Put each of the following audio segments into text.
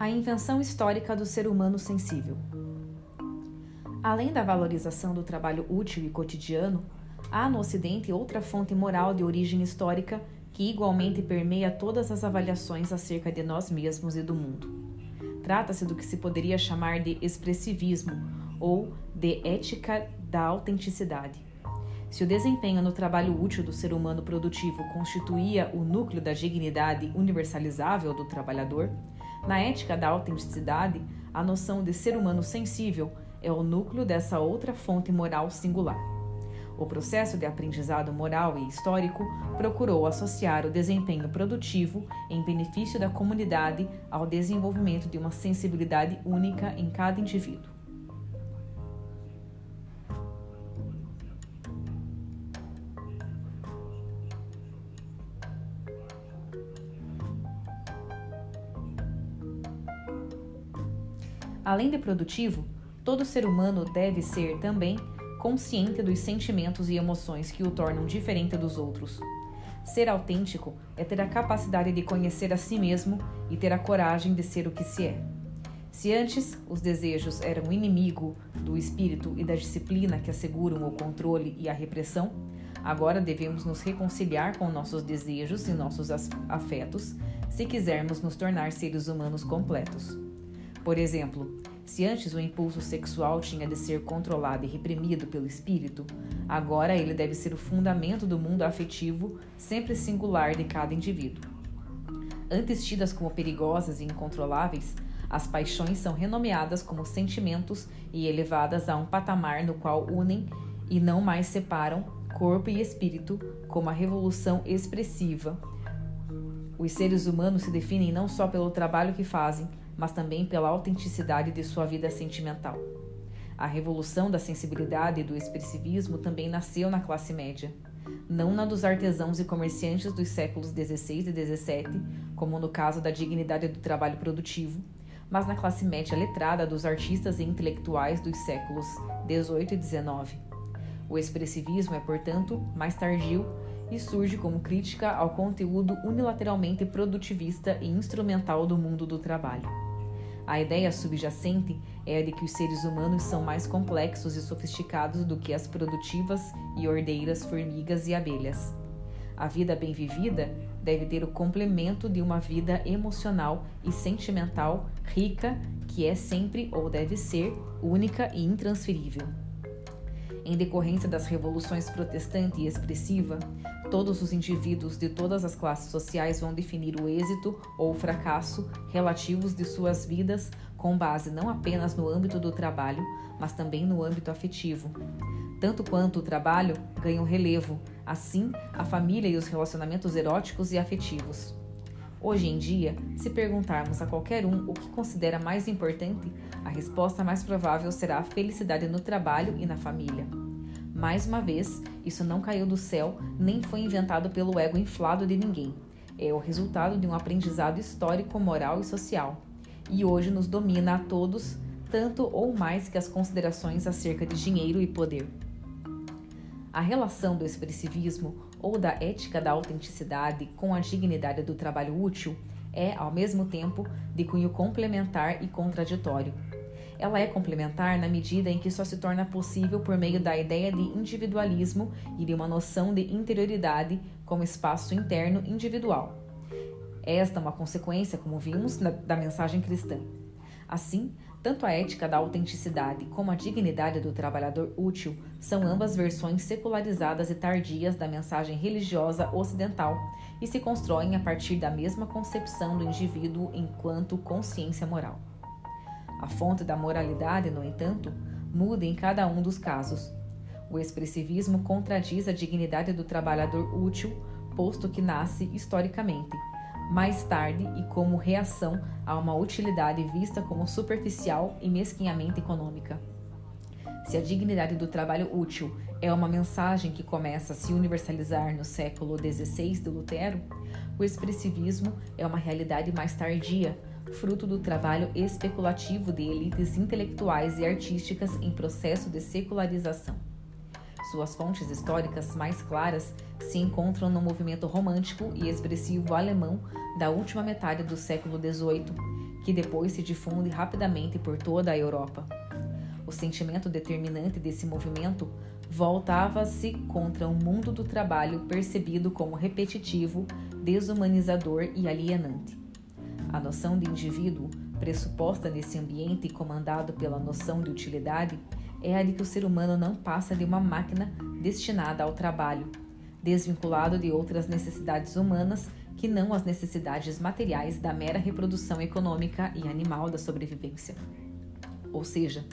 A invenção histórica do ser humano sensível. Além da valorização do trabalho útil e cotidiano, há no Ocidente outra fonte moral de origem histórica que igualmente permeia todas as avaliações acerca de nós mesmos e do mundo. Trata-se do que se poderia chamar de expressivismo ou de ética da autenticidade. Se o desempenho no trabalho útil do ser humano produtivo constituía o núcleo da dignidade universalizável do trabalhador, na ética da autenticidade, a noção de ser humano sensível é o núcleo dessa outra fonte moral singular. O processo de aprendizado moral e histórico procurou associar o desempenho produtivo em benefício da comunidade ao desenvolvimento de uma sensibilidade única em cada indivíduo. Além de produtivo, todo ser humano deve ser também consciente dos sentimentos e emoções que o tornam diferente dos outros. Ser autêntico é ter a capacidade de conhecer a si mesmo e ter a coragem de ser o que se é. Se antes os desejos eram inimigo do espírito e da disciplina que asseguram o controle e a repressão, agora devemos nos reconciliar com nossos desejos e nossos afetos se quisermos nos tornar seres humanos completos. Por exemplo, se antes o impulso sexual tinha de ser controlado e reprimido pelo espírito, agora ele deve ser o fundamento do mundo afetivo, sempre singular de cada indivíduo. Antes tidas como perigosas e incontroláveis, as paixões são renomeadas como sentimentos e elevadas a um patamar no qual unem e não mais separam corpo e espírito, como a revolução expressiva. Os seres humanos se definem não só pelo trabalho que fazem, mas também pela autenticidade de sua vida sentimental. A revolução da sensibilidade e do expressivismo também nasceu na classe média, não na dos artesãos e comerciantes dos séculos XVI e XVII, como no caso da dignidade do trabalho produtivo, mas na classe média letrada dos artistas e intelectuais dos séculos XVIII e XIX. O expressivismo é, portanto, mais tardio e surge como crítica ao conteúdo unilateralmente produtivista e instrumental do mundo do trabalho. A ideia subjacente é a de que os seres humanos são mais complexos e sofisticados do que as produtivas e ordeiras formigas e abelhas. A vida bem vivida deve ter o complemento de uma vida emocional e sentimental rica, que é sempre ou deve ser única e intransferível. Em decorrência das revoluções protestante e expressiva, todos os indivíduos de todas as classes sociais vão definir o êxito ou o fracasso relativos de suas vidas com base não apenas no âmbito do trabalho, mas também no âmbito afetivo. Tanto quanto o trabalho ganham relevo, assim a família e os relacionamentos eróticos e afetivos. Hoje em dia, se perguntarmos a qualquer um o que considera mais importante, a resposta mais provável será a felicidade no trabalho e na família. Mais uma vez, isso não caiu do céu nem foi inventado pelo ego inflado de ninguém. É o resultado de um aprendizado histórico, moral e social. E hoje nos domina a todos, tanto ou mais que as considerações acerca de dinheiro e poder. A relação do expressivismo ou da ética da autenticidade com a dignidade do trabalho útil é, ao mesmo tempo, de cunho complementar e contraditório. Ela é complementar na medida em que só se torna possível por meio da ideia de individualismo e de uma noção de interioridade como espaço interno individual. Esta é uma consequência, como vimos, da mensagem cristã. Assim, tanto a ética da autenticidade como a dignidade do trabalhador útil são ambas versões secularizadas e tardias da mensagem religiosa ocidental e se constroem a partir da mesma concepção do indivíduo enquanto consciência moral. A fonte da moralidade, no entanto, muda em cada um dos casos. O expressivismo contradiz a dignidade do trabalhador útil, posto que nasce historicamente mais tarde e como reação a uma utilidade vista como superficial e mesquinhamente econômica. Se a dignidade do trabalho útil é uma mensagem que começa a se universalizar no século XVI de Lutero, o expressivismo é uma realidade mais tardia, fruto do trabalho especulativo de elites intelectuais e artísticas em processo de secularização. Suas fontes históricas mais claras se encontram no movimento romântico e expressivo alemão da última metade do século XVIII, que depois se difunde rapidamente por toda a Europa. O sentimento determinante desse movimento voltava-se contra o mundo do trabalho percebido como repetitivo, desumanizador e alienante. A noção de indivíduo, pressuposta nesse ambiente e comandado pela noção de utilidade, é a de que o ser humano não passa de uma máquina destinada ao trabalho, desvinculado de outras necessidades humanas que não as necessidades materiais da mera reprodução econômica e animal da sobrevivência. Ou seja,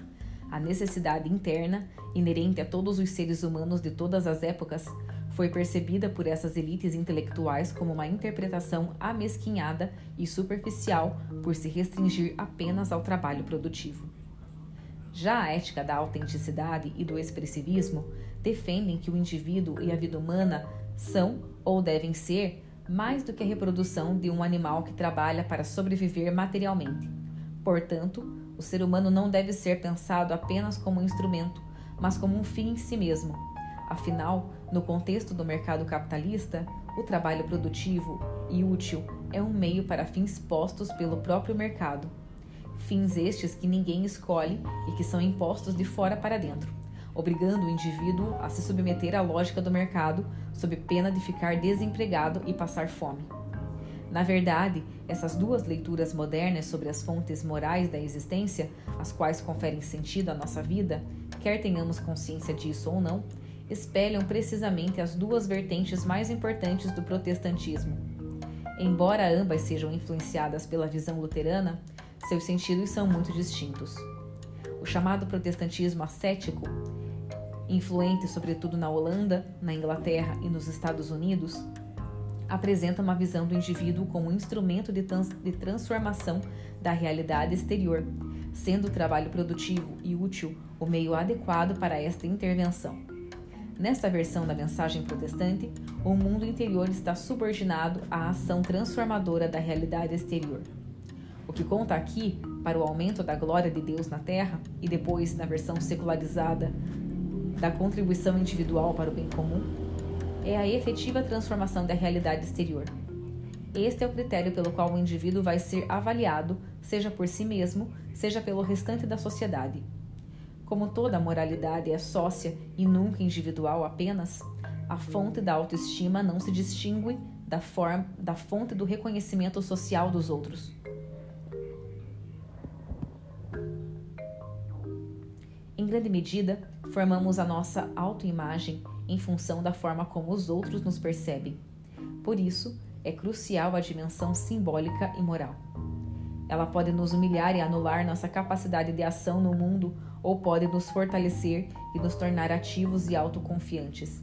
a necessidade interna, inerente a todos os seres humanos de todas as épocas, foi percebida por essas elites intelectuais como uma interpretação amesquinhada e superficial por se restringir apenas ao trabalho produtivo. Já a ética da autenticidade e do expressivismo defendem que o indivíduo e a vida humana são ou devem ser mais do que a reprodução de um animal que trabalha para sobreviver materialmente. Portanto, o ser humano não deve ser pensado apenas como um instrumento, mas como um fim em si mesmo. Afinal, no contexto do mercado capitalista, o trabalho produtivo e útil é um meio para fins postos pelo próprio mercado. Fins estes que ninguém escolhe e que são impostos de fora para dentro obrigando o indivíduo a se submeter à lógica do mercado, sob pena de ficar desempregado e passar fome. Na verdade, essas duas leituras modernas sobre as fontes morais da existência, as quais conferem sentido à nossa vida, quer tenhamos consciência disso ou não, espelham precisamente as duas vertentes mais importantes do protestantismo. Embora ambas sejam influenciadas pela visão luterana, seus sentidos são muito distintos. O chamado protestantismo ascético influente sobretudo na Holanda, na Inglaterra e nos Estados Unidos, apresenta uma visão do indivíduo como instrumento de, trans de transformação da realidade exterior, sendo o trabalho produtivo e útil o meio adequado para esta intervenção. Nesta versão da mensagem protestante, o mundo interior está subordinado à ação transformadora da realidade exterior. O que conta aqui para o aumento da glória de Deus na terra, e depois, na versão secularizada, da contribuição individual para o bem comum é a efetiva transformação da realidade exterior. Este é o critério pelo qual o indivíduo vai ser avaliado, seja por si mesmo, seja pelo restante da sociedade. Como toda moralidade é sócia e nunca individual apenas, a fonte da autoestima não se distingue da, forma, da fonte do reconhecimento social dos outros. Em grande medida, formamos a nossa autoimagem em função da forma como os outros nos percebem. Por isso, é crucial a dimensão simbólica e moral. Ela pode nos humilhar e anular nossa capacidade de ação no mundo ou pode nos fortalecer e nos tornar ativos e autoconfiantes.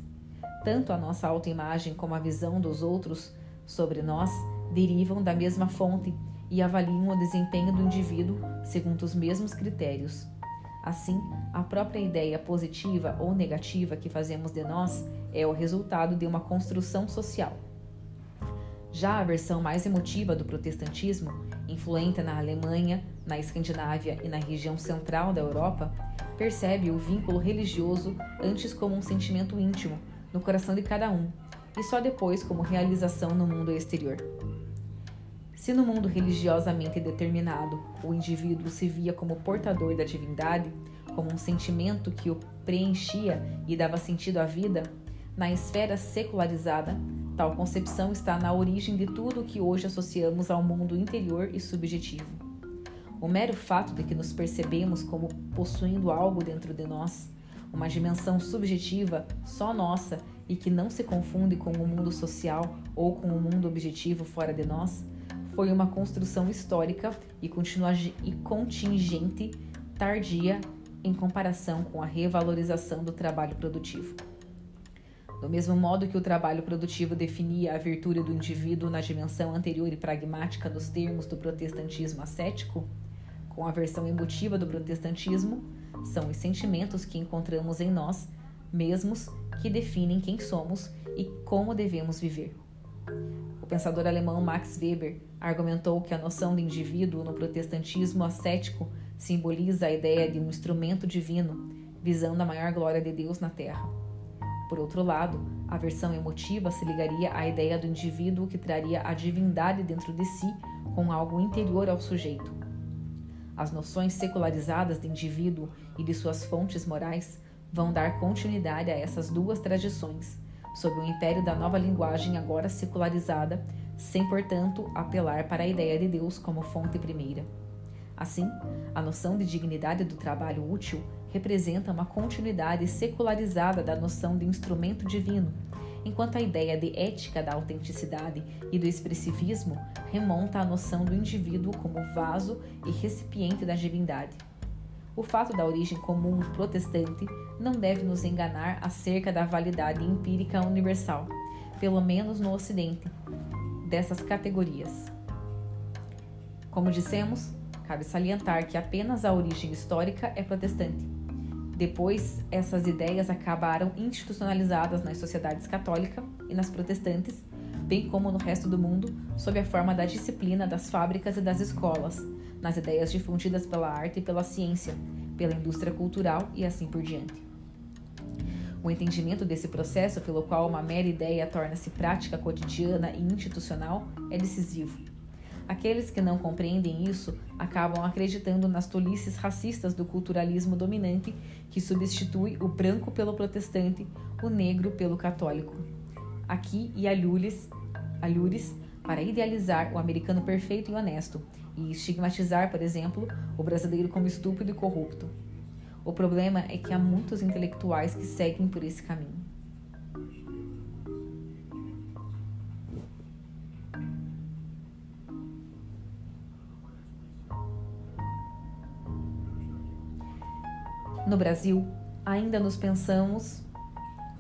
Tanto a nossa autoimagem como a visão dos outros sobre nós derivam da mesma fonte e avaliam o desempenho do indivíduo segundo os mesmos critérios. Assim, a própria ideia positiva ou negativa que fazemos de nós é o resultado de uma construção social. Já a versão mais emotiva do protestantismo, influente na Alemanha, na Escandinávia e na região central da Europa, percebe o vínculo religioso antes como um sentimento íntimo no coração de cada um e só depois como realização no mundo exterior. Se no mundo religiosamente determinado o indivíduo se via como portador da divindade, como um sentimento que o preenchia e dava sentido à vida, na esfera secularizada, tal concepção está na origem de tudo o que hoje associamos ao mundo interior e subjetivo. O mero fato de que nos percebemos como possuindo algo dentro de nós, uma dimensão subjetiva só nossa e que não se confunde com o mundo social ou com o mundo objetivo fora de nós, foi uma construção histórica e, e contingente tardia em comparação com a revalorização do trabalho produtivo. Do mesmo modo que o trabalho produtivo definia a virtude do indivíduo na dimensão anterior e pragmática dos termos do protestantismo ascético, com a versão emotiva do protestantismo, são os sentimentos que encontramos em nós mesmos que definem quem somos e como devemos viver. O pensador alemão Max Weber argumentou que a noção de indivíduo no protestantismo ascético simboliza a ideia de um instrumento divino, visando a maior glória de Deus na terra. Por outro lado, a versão emotiva se ligaria à ideia do indivíduo que traria a divindade dentro de si com algo interior ao sujeito. As noções secularizadas de indivíduo e de suas fontes morais vão dar continuidade a essas duas tradições, sob o império da nova linguagem agora secularizada, sem, portanto, apelar para a ideia de Deus como fonte primeira. Assim, a noção de dignidade do trabalho útil representa uma continuidade secularizada da noção de instrumento divino, enquanto a ideia de ética da autenticidade e do expressivismo remonta à noção do indivíduo como vaso e recipiente da divindade. O fato da origem comum protestante não deve nos enganar acerca da validade empírica universal, pelo menos no Ocidente, dessas categorias. Como dissemos, cabe salientar que apenas a origem histórica é protestante. Depois, essas ideias acabaram institucionalizadas nas sociedades católica e nas protestantes, bem como no resto do mundo, sob a forma da disciplina das fábricas e das escolas, nas ideias difundidas pela arte e pela ciência, pela indústria cultural e assim por diante. O entendimento desse processo, pelo qual uma mera ideia torna-se prática cotidiana e institucional, é decisivo. Aqueles que não compreendem isso acabam acreditando nas tolices racistas do culturalismo dominante que substitui o branco pelo protestante, o negro pelo católico. Aqui e alhures, alhures para idealizar o americano perfeito e honesto e estigmatizar, por exemplo, o brasileiro como estúpido e corrupto. O problema é que há muitos intelectuais que seguem por esse caminho. No Brasil, ainda nos pensamos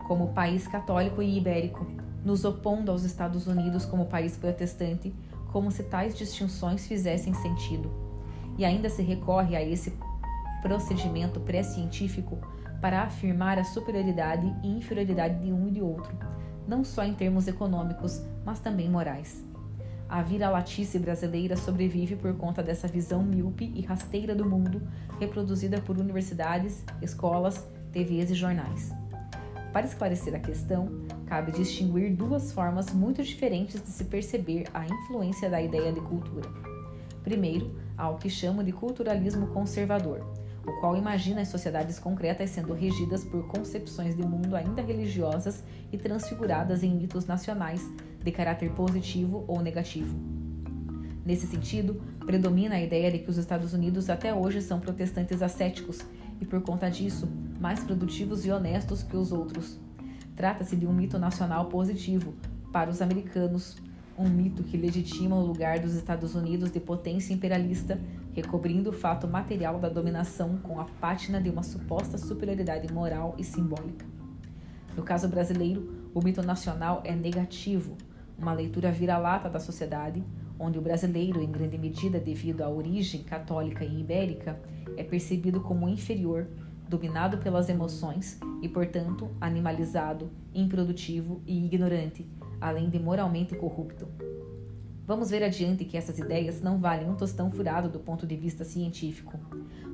como país católico e ibérico, nos opondo aos Estados Unidos como país protestante, como se tais distinções fizessem sentido. E ainda se recorre a esse procedimento pré-científico para afirmar a superioridade e inferioridade de um e de outro, não só em termos econômicos, mas também morais. A vira-latice brasileira sobrevive por conta dessa visão míope e rasteira do mundo, reproduzida por universidades, escolas, TVs e jornais. Para esclarecer a questão, cabe distinguir duas formas muito diferentes de se perceber a influência da ideia de cultura. Primeiro, há o que chamo de culturalismo conservador, o qual imagina as sociedades concretas sendo regidas por concepções de mundo ainda religiosas e transfiguradas em mitos nacionais, de caráter positivo ou negativo. Nesse sentido, predomina a ideia de que os Estados Unidos até hoje são protestantes ascéticos e, por conta disso, mais produtivos e honestos que os outros. Trata-se de um mito nacional positivo para os americanos, um mito que legitima o lugar dos Estados Unidos de potência imperialista, recobrindo o fato material da dominação com a pátina de uma suposta superioridade moral e simbólica. No caso brasileiro, o mito nacional é negativo, uma leitura vira-lata da sociedade, onde o brasileiro, em grande medida devido à origem católica e ibérica, é percebido como inferior, dominado pelas emoções e, portanto, animalizado, improdutivo e ignorante, além de moralmente corrupto. Vamos ver adiante que essas ideias não valem um tostão furado do ponto de vista científico,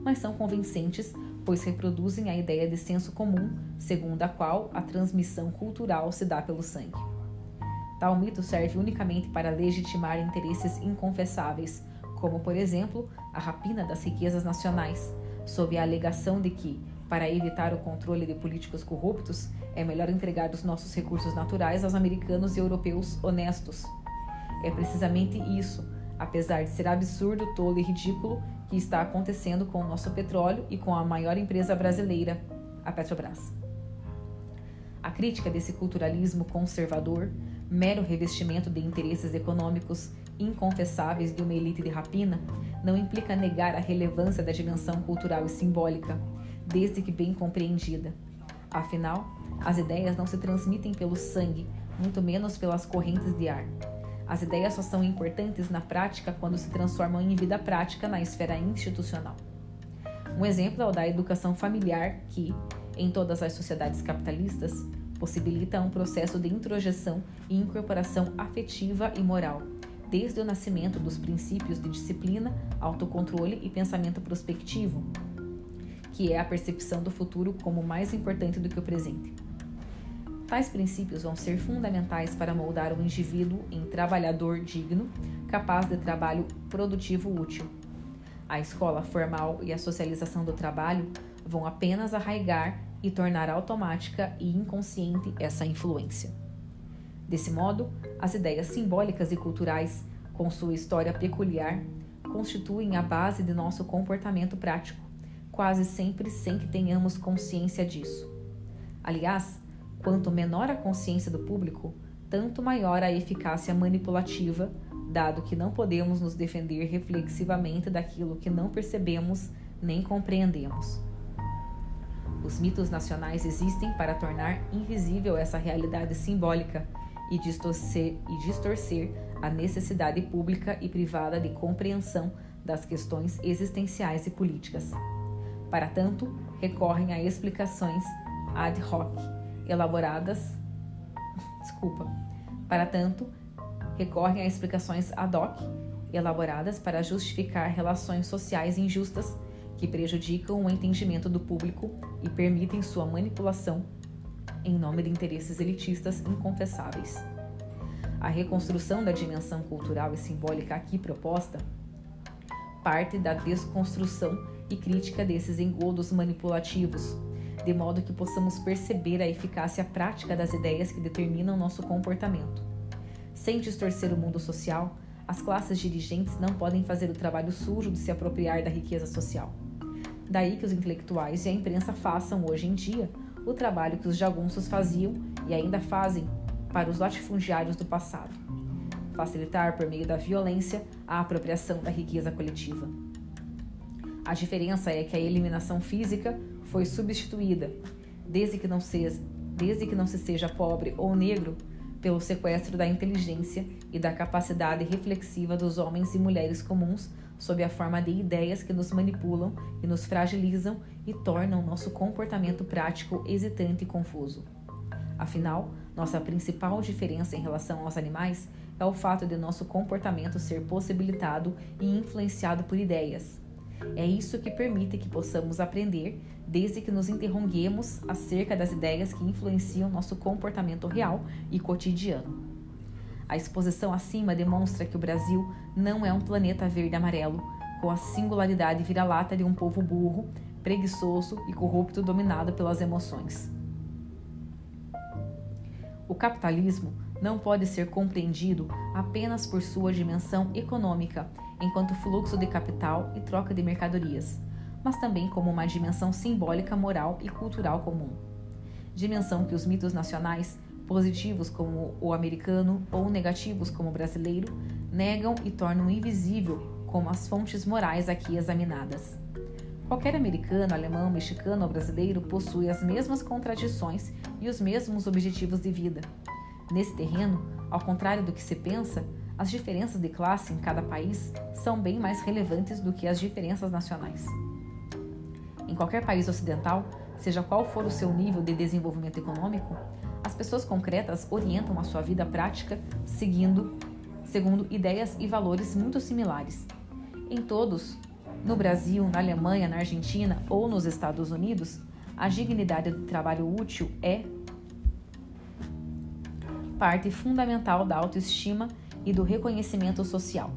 mas são convincentes, pois reproduzem a ideia de senso comum, segundo a qual a transmissão cultural se dá pelo sangue. Tal mito serve unicamente para legitimar interesses inconfessáveis, como, por exemplo, a rapina das riquezas nacionais, sob a alegação de que, para evitar o controle de políticos corruptos, é melhor entregar os nossos recursos naturais aos americanos e europeus honestos. É precisamente isso, apesar de ser absurdo, tolo e ridículo, que está acontecendo com o nosso petróleo e com a maior empresa brasileira, a Petrobras. A crítica desse culturalismo conservador mero revestimento de interesses econômicos inconfessáveis de uma elite de rapina, não implica negar a relevância da dimensão cultural e simbólica, desde que bem compreendida. Afinal, as ideias não se transmitem pelo sangue, muito menos pelas correntes de ar. As ideias só são importantes na prática quando se transformam em vida prática na esfera institucional. Um exemplo é o da educação familiar, que, em todas as sociedades capitalistas, possibilita um processo de introjeção e incorporação afetiva e moral, desde o nascimento dos princípios de disciplina, autocontrole e pensamento prospectivo, que é a percepção do futuro como mais importante do que o presente. Tais princípios vão ser fundamentais para moldar o indivíduo em trabalhador digno, capaz de trabalho produtivo útil. A escola formal e a socialização do trabalho vão apenas arraigar e tornar automática e inconsciente essa influência. Desse modo, as ideias simbólicas e culturais, com sua história peculiar, constituem a base de nosso comportamento prático, quase sempre sem que tenhamos consciência disso. Aliás, quanto menor a consciência do público, tanto maior a eficácia manipulativa dado que não podemos nos defender reflexivamente daquilo que não percebemos nem compreendemos. Os mitos nacionais existem para tornar invisível essa realidade simbólica e distorcer, e distorcer a necessidade pública e privada de compreensão das questões existenciais e políticas. Para tanto, recorrem a explicações ad hoc, elaboradas. Desculpa. Para tanto, recorrem a explicações ad hoc, elaboradas para justificar relações sociais injustas que prejudicam o entendimento do público e permitem sua manipulação em nome de interesses elitistas inconfessáveis. A reconstrução da dimensão cultural e simbólica aqui proposta parte da desconstrução e crítica desses engodos manipulativos, de modo que possamos perceber a eficácia prática das ideias que determinam nosso comportamento. Sem distorcer o mundo social, as classes dirigentes não podem fazer o trabalho sujo de se apropriar da riqueza social. Daí que os intelectuais e a imprensa façam, hoje em dia, o trabalho que os jagunços faziam e ainda fazem para os latifundiários do passado facilitar, por meio da violência, a apropriação da riqueza coletiva. A diferença é que a eliminação física foi substituída, desde que não, se, desde que não se seja pobre ou negro, pelo sequestro da inteligência e da capacidade reflexiva dos homens e mulheres comuns sob a forma de ideias que nos manipulam e nos fragilizam e tornam nosso comportamento prático hesitante e confuso. Afinal, nossa principal diferença em relação aos animais é o fato de nosso comportamento ser possibilitado e influenciado por ideias, é isso que permite que possamos aprender desde que nos interroguemos acerca das ideias que influenciam nosso comportamento real e cotidiano. A exposição acima demonstra que o Brasil não é um planeta verde-amarelo, com a singularidade vira-lata de um povo burro, preguiçoso e corrupto dominado pelas emoções. O capitalismo não pode ser compreendido apenas por sua dimensão econômica enquanto fluxo de capital e troca de mercadorias, mas também como uma dimensão simbólica, moral e cultural comum. Dimensão que os mitos nacionais, positivos como o americano ou negativos como o brasileiro, negam e tornam invisível como as fontes morais aqui examinadas. Qualquer americano, alemão, mexicano ou brasileiro possui as mesmas contradições e os mesmos objetivos de vida. Nesse terreno, ao contrário do que se pensa, as diferenças de classe em cada país são bem mais relevantes do que as diferenças nacionais. Em qualquer país ocidental, seja qual for o seu nível de desenvolvimento econômico, as pessoas concretas orientam a sua vida prática seguindo segundo ideias e valores muito similares. Em todos, no Brasil, na Alemanha, na Argentina ou nos Estados Unidos, a dignidade do trabalho útil é parte fundamental da autoestima e do reconhecimento social.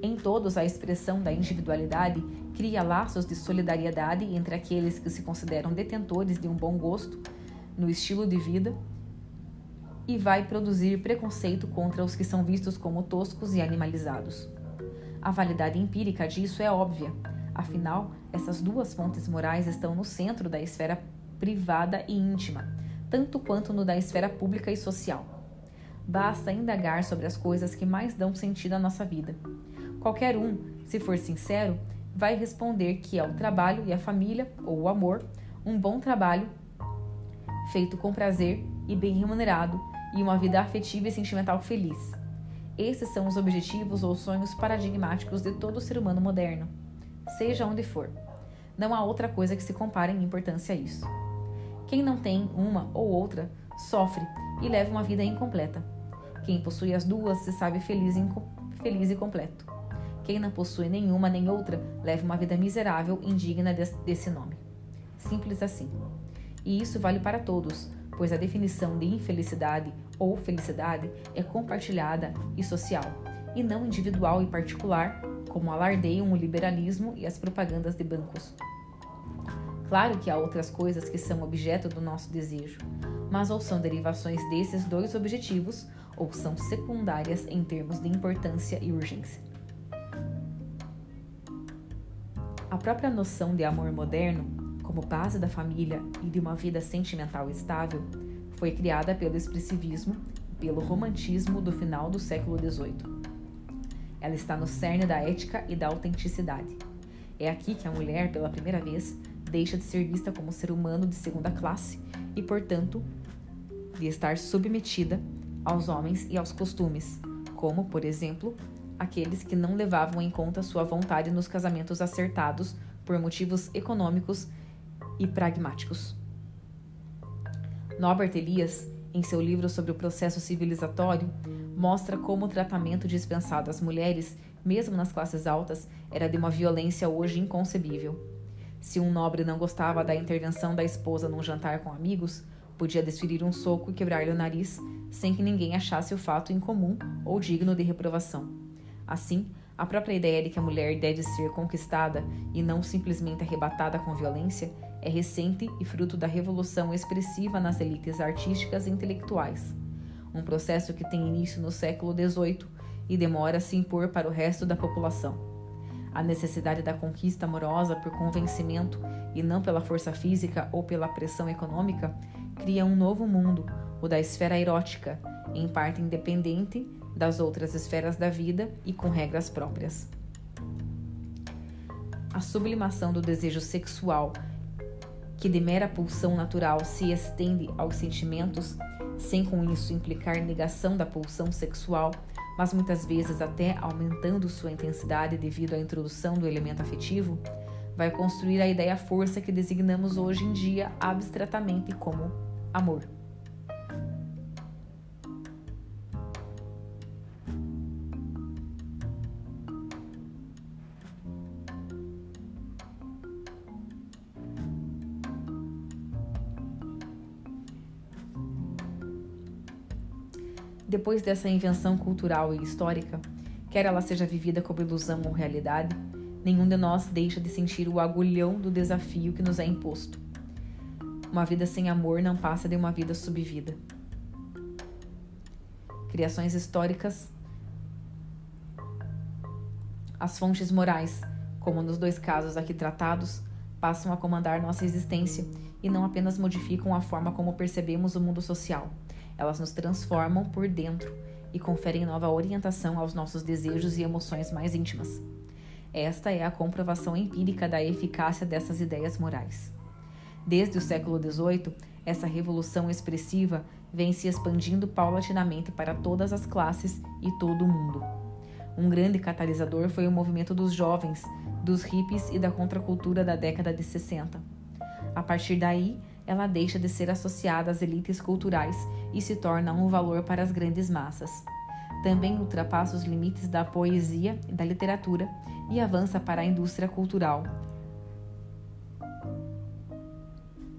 Em todos, a expressão da individualidade cria laços de solidariedade entre aqueles que se consideram detentores de um bom gosto no estilo de vida e vai produzir preconceito contra os que são vistos como toscos e animalizados. A validade empírica disso é óbvia, afinal, essas duas fontes morais estão no centro da esfera privada e íntima, tanto quanto no da esfera pública e social. Basta indagar sobre as coisas que mais dão sentido à nossa vida. Qualquer um, se for sincero, vai responder que é o trabalho e a família, ou o amor, um bom trabalho feito com prazer e bem remunerado, e uma vida afetiva e sentimental feliz. Esses são os objetivos ou sonhos paradigmáticos de todo ser humano moderno, seja onde for. Não há outra coisa que se compare em importância a isso. Quem não tem uma ou outra sofre e leva uma vida incompleta. Quem possui as duas se sabe feliz, feliz e completo. Quem não possui nenhuma nem outra leva uma vida miserável, indigna desse nome. Simples assim. E isso vale para todos, pois a definição de infelicidade ou felicidade é compartilhada e social, e não individual e particular, como alardeiam o liberalismo e as propagandas de bancos. Claro que há outras coisas que são objeto do nosso desejo, mas ou são derivações desses dois objetivos, ou são secundárias em termos de importância e urgência. A própria noção de amor moderno, como base da família e de uma vida sentimental estável, foi criada pelo expressivismo e pelo romantismo do final do século XVIII. Ela está no cerne da ética e da autenticidade. É aqui que a mulher, pela primeira vez, deixa de ser vista como ser humano de segunda classe e, portanto, de estar submetida aos homens e aos costumes, como, por exemplo, aqueles que não levavam em conta sua vontade nos casamentos acertados por motivos econômicos e pragmáticos. Norbert Elias, em seu livro sobre o processo civilizatório, mostra como o tratamento dispensado às mulheres, mesmo nas classes altas, era de uma violência hoje inconcebível. Se um nobre não gostava da intervenção da esposa num jantar com amigos, podia desferir um soco e quebrar-lhe o nariz, sem que ninguém achasse o fato incomum ou digno de reprovação. Assim, a própria ideia de que a mulher deve ser conquistada e não simplesmente arrebatada com violência é recente e fruto da revolução expressiva nas elites artísticas e intelectuais. Um processo que tem início no século XVIII e demora a se impor para o resto da população. A necessidade da conquista amorosa por convencimento e não pela força física ou pela pressão econômica cria um novo mundo, o da esfera erótica, em parte independente das outras esferas da vida e com regras próprias. A sublimação do desejo sexual que de mera pulsão natural se estende aos sentimentos, sem com isso implicar negação da pulsão sexual, mas muitas vezes até aumentando sua intensidade devido à introdução do elemento afetivo, vai construir a ideia força que designamos hoje em dia abstratamente como amor. Depois dessa invenção cultural e histórica, quer ela seja vivida como ilusão ou realidade, nenhum de nós deixa de sentir o agulhão do desafio que nos é imposto. Uma vida sem amor não passa de uma vida subvida. Criações históricas, as fontes morais, como nos dois casos aqui tratados, passam a comandar nossa existência e não apenas modificam a forma como percebemos o mundo social. Elas nos transformam por dentro e conferem nova orientação aos nossos desejos e emoções mais íntimas. Esta é a comprovação empírica da eficácia dessas ideias morais. Desde o século XVIII, essa revolução expressiva vem se expandindo paulatinamente para todas as classes e todo o mundo. Um grande catalisador foi o movimento dos jovens, dos hippies e da contracultura da década de 60. A partir daí, ela deixa de ser associada às elites culturais e se torna um valor para as grandes massas. Também ultrapassa os limites da poesia e da literatura e avança para a indústria cultural,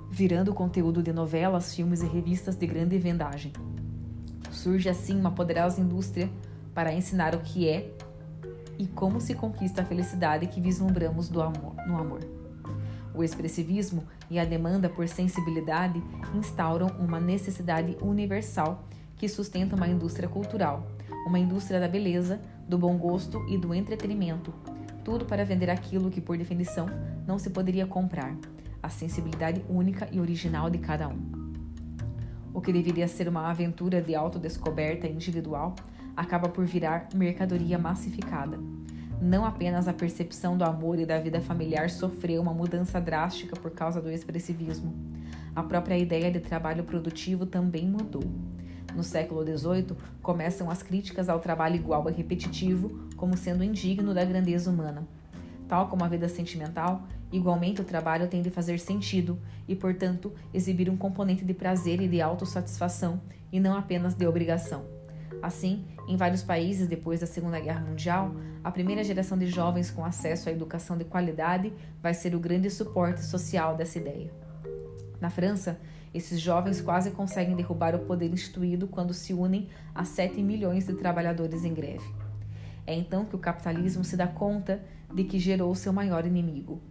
virando conteúdo de novelas, filmes e revistas de grande vendagem. Surge assim uma poderosa indústria para ensinar o que é e como se conquista a felicidade que vislumbramos do amor, no amor. O expressivismo e a demanda por sensibilidade instauram uma necessidade universal que sustenta uma indústria cultural, uma indústria da beleza, do bom gosto e do entretenimento, tudo para vender aquilo que, por definição, não se poderia comprar, a sensibilidade única e original de cada um. O que deveria ser uma aventura de autodescoberta individual acaba por virar mercadoria massificada não apenas a percepção do amor e da vida familiar sofreu uma mudança drástica por causa do expressivismo. A própria ideia de trabalho produtivo também mudou. No século XVIII, começam as críticas ao trabalho igual e repetitivo como sendo indigno da grandeza humana. Tal como a vida sentimental, igualmente o trabalho tem de fazer sentido e, portanto, exibir um componente de prazer e de autossatisfação e não apenas de obrigação. Assim, em vários países depois da Segunda Guerra Mundial, a primeira geração de jovens com acesso à educação de qualidade vai ser o grande suporte social dessa ideia. Na França, esses jovens quase conseguem derrubar o poder instituído quando se unem a 7 milhões de trabalhadores em greve. É então que o capitalismo se dá conta de que gerou seu maior inimigo.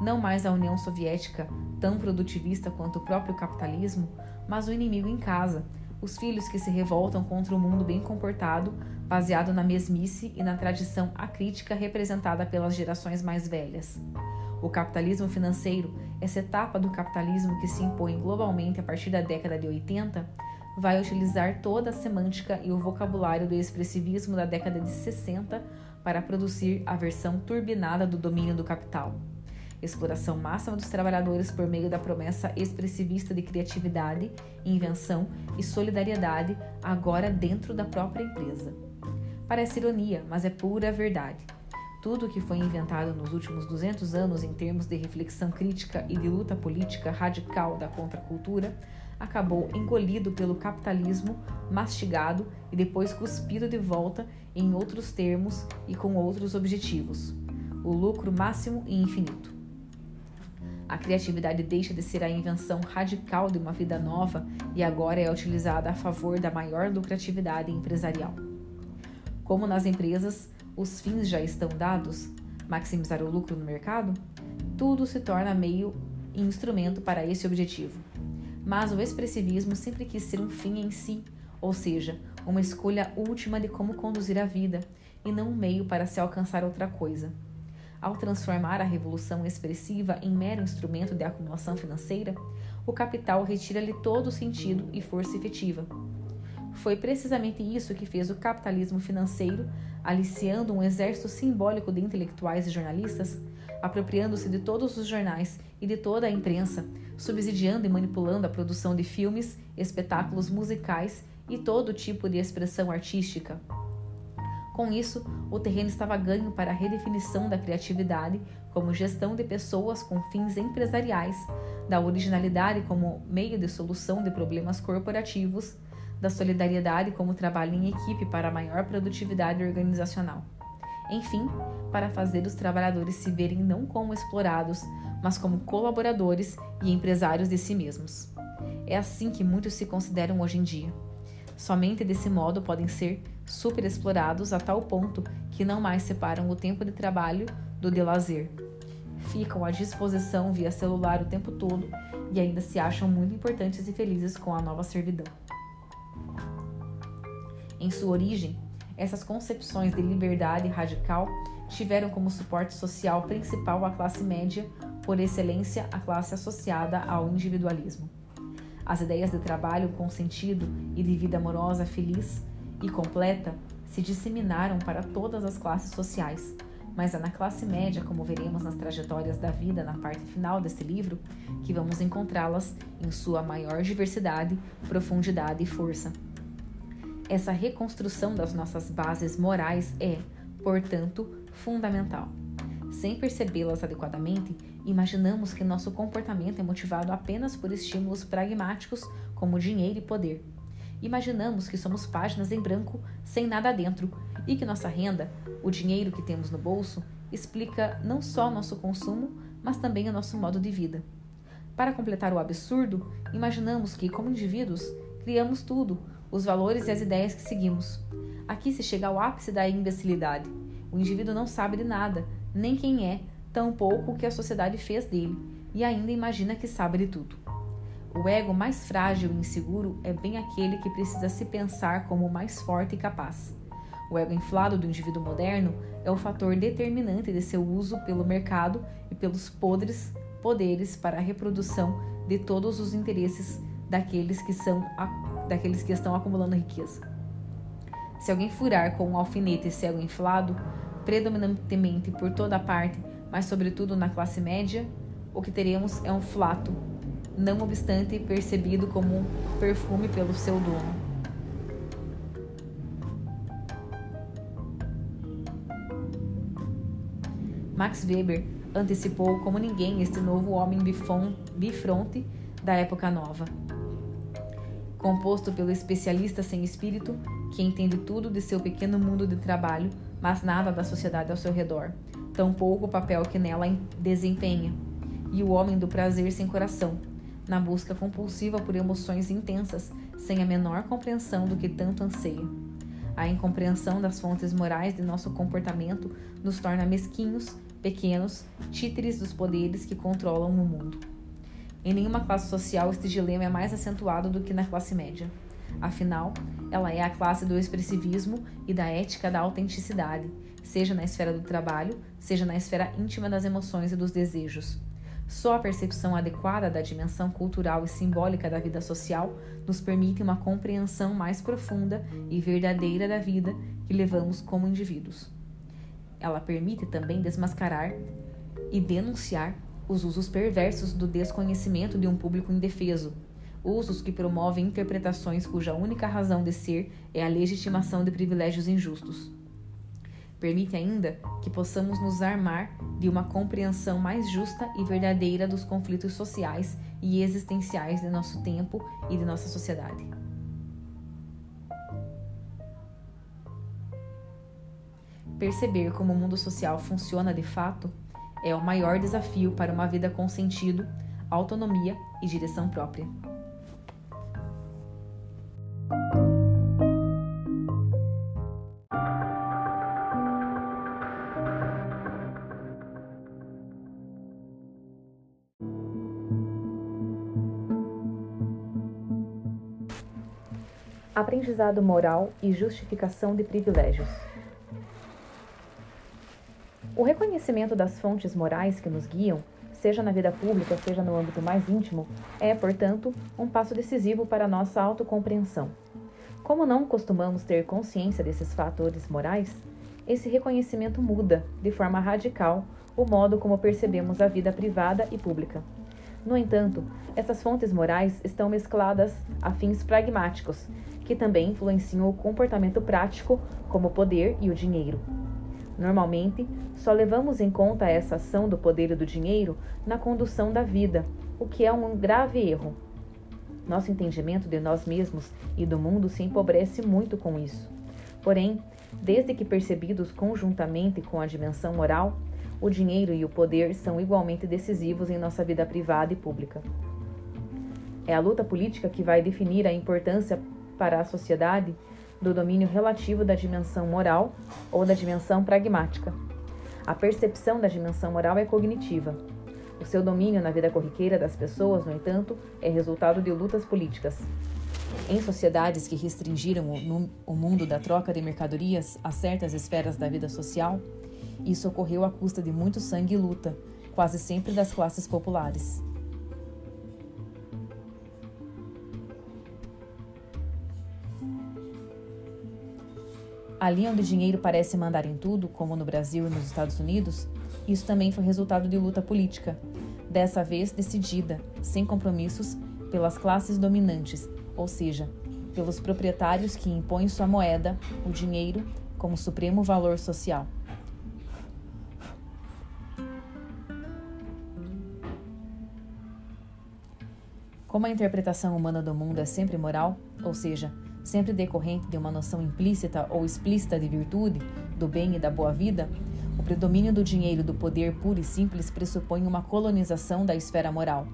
Não mais a União Soviética, tão produtivista quanto o próprio capitalismo, mas o inimigo em casa, os filhos que se revoltam contra o mundo bem comportado, baseado na mesmice e na tradição acrítica representada pelas gerações mais velhas. O capitalismo financeiro, essa etapa do capitalismo que se impõe globalmente a partir da década de 80, vai utilizar toda a semântica e o vocabulário do expressivismo da década de 60 para produzir a versão turbinada do domínio do capital. Exploração máxima dos trabalhadores por meio da promessa expressivista de criatividade, invenção e solidariedade, agora dentro da própria empresa. Parece ironia, mas é pura verdade. Tudo o que foi inventado nos últimos 200 anos em termos de reflexão crítica e de luta política radical da contracultura acabou engolido pelo capitalismo, mastigado e depois cuspido de volta em outros termos e com outros objetivos: o lucro máximo e infinito. A criatividade deixa de ser a invenção radical de uma vida nova e agora é utilizada a favor da maior lucratividade empresarial. Como nas empresas, os fins já estão dados maximizar o lucro no mercado tudo se torna meio e instrumento para esse objetivo. Mas o expressivismo sempre quis ser um fim em si, ou seja, uma escolha última de como conduzir a vida e não um meio para se alcançar outra coisa. Ao transformar a revolução expressiva em mero instrumento de acumulação financeira, o capital retira-lhe todo o sentido e força efetiva. Foi precisamente isso que fez o capitalismo financeiro, aliciando um exército simbólico de intelectuais e jornalistas, apropriando-se de todos os jornais e de toda a imprensa, subsidiando e manipulando a produção de filmes, espetáculos musicais e todo tipo de expressão artística. Com isso, o terreno estava ganho para a redefinição da criatividade como gestão de pessoas com fins empresariais, da originalidade como meio de solução de problemas corporativos, da solidariedade como trabalho em equipe para maior produtividade organizacional. Enfim, para fazer os trabalhadores se verem não como explorados, mas como colaboradores e empresários de si mesmos. É assim que muitos se consideram hoje em dia. Somente desse modo podem ser superexplorados a tal ponto que não mais separam o tempo de trabalho do de lazer. Ficam à disposição via celular o tempo todo e ainda se acham muito importantes e felizes com a nova servidão. Em sua origem, essas concepções de liberdade radical tiveram como suporte social principal a classe média, por excelência, a classe associada ao individualismo. As ideias de trabalho com sentido e de vida amorosa feliz e completa se disseminaram para todas as classes sociais, mas é na classe média, como veremos nas trajetórias da vida na parte final deste livro, que vamos encontrá-las em sua maior diversidade, profundidade e força. Essa reconstrução das nossas bases morais é, portanto, fundamental. Sem percebê-las adequadamente, imaginamos que nosso comportamento é motivado apenas por estímulos pragmáticos como dinheiro e poder. Imaginamos que somos páginas em branco sem nada dentro e que nossa renda, o dinheiro que temos no bolso, explica não só nosso consumo, mas também o nosso modo de vida. Para completar o absurdo, imaginamos que, como indivíduos, criamos tudo, os valores e as ideias que seguimos. Aqui se chega ao ápice da imbecilidade. O indivíduo não sabe de nada, nem quem é, tampouco o que a sociedade fez dele, e ainda imagina que sabe de tudo. O ego mais frágil e inseguro é bem aquele que precisa se pensar como mais forte e capaz. O ego inflado do indivíduo moderno é o fator determinante de seu uso pelo mercado e pelos podres poderes para a reprodução de todos os interesses daqueles que são daqueles que estão acumulando riqueza. Se alguém furar com um alfinete esse ego inflado, predominantemente por toda parte, mas sobretudo na classe média, o que teremos é um flato, não obstante percebido como um perfume pelo seu dono. Max Weber antecipou como ninguém este novo homem bifronte da época nova composto pelo especialista sem espírito, que entende tudo de seu pequeno mundo de trabalho, mas nada da sociedade ao seu redor, tampouco o papel que nela desempenha, e o homem do prazer sem coração, na busca compulsiva por emoções intensas, sem a menor compreensão do que tanto anseia. A incompreensão das fontes morais de nosso comportamento nos torna mesquinhos, pequenos, títeres dos poderes que controlam o mundo. Em nenhuma classe social este dilema é mais acentuado do que na classe média. Afinal, ela é a classe do expressivismo e da ética da autenticidade, seja na esfera do trabalho, seja na esfera íntima das emoções e dos desejos. Só a percepção adequada da dimensão cultural e simbólica da vida social nos permite uma compreensão mais profunda e verdadeira da vida que levamos como indivíduos. Ela permite também desmascarar e denunciar os usos perversos do desconhecimento de um público indefeso, usos que promovem interpretações cuja única razão de ser é a legitimação de privilégios injustos. Permite ainda que possamos nos armar de uma compreensão mais justa e verdadeira dos conflitos sociais e existenciais de nosso tempo e de nossa sociedade. Perceber como o mundo social funciona de fato é o maior desafio para uma vida com sentido, autonomia e direção própria. Aprendizado moral e justificação de privilégios. O reconhecimento das fontes morais que nos guiam, seja na vida pública, seja no âmbito mais íntimo, é, portanto, um passo decisivo para a nossa autocompreensão. Como não costumamos ter consciência desses fatores morais, esse reconhecimento muda, de forma radical, o modo como percebemos a vida privada e pública. No entanto, essas fontes morais estão mescladas a fins pragmáticos, que também influenciam o comportamento prático, como o poder e o dinheiro. Normalmente, só levamos em conta essa ação do poder e do dinheiro na condução da vida, o que é um grave erro. Nosso entendimento de nós mesmos e do mundo se empobrece muito com isso. Porém, desde que percebidos conjuntamente com a dimensão moral, o dinheiro e o poder são igualmente decisivos em nossa vida privada e pública. É a luta política que vai definir a importância para a sociedade do domínio relativo da dimensão moral ou da dimensão pragmática. A percepção da dimensão moral é cognitiva. O seu domínio na vida corriqueira das pessoas, no entanto, é resultado de lutas políticas. Em sociedades que restringiram o, mundo da troca de mercadorias a certas esferas da vida social, isso ocorreu à custa de muito sangue e luta, quase sempre das classes populares. Ali onde o dinheiro parece mandar em tudo, como no Brasil e nos Estados Unidos, isso também foi resultado de luta política, dessa vez decidida, sem compromissos, pelas classes dominantes, ou seja, pelos proprietários que impõem sua moeda, o dinheiro, como supremo valor social. Como a interpretação humana do mundo é sempre moral, ou seja, sempre decorrente de uma noção implícita ou explícita de virtude, do bem e da boa vida, o predomínio do dinheiro do poder puro e simples pressupõe uma colonização da esfera moral,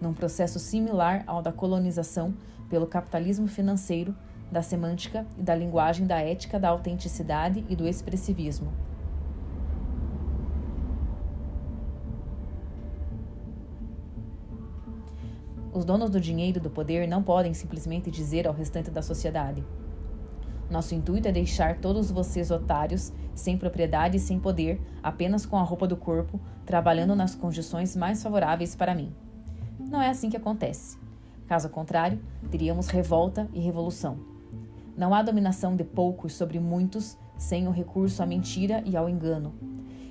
num processo similar ao da colonização pelo capitalismo financeiro, da semântica e da linguagem da ética da autenticidade e do expressivismo. Os donos do dinheiro e do poder não podem simplesmente dizer ao restante da sociedade: Nosso intuito é deixar todos vocês otários, sem propriedade e sem poder, apenas com a roupa do corpo, trabalhando nas condições mais favoráveis para mim. Não é assim que acontece. Caso contrário, teríamos revolta e revolução. Não há dominação de poucos sobre muitos sem o recurso à mentira e ao engano.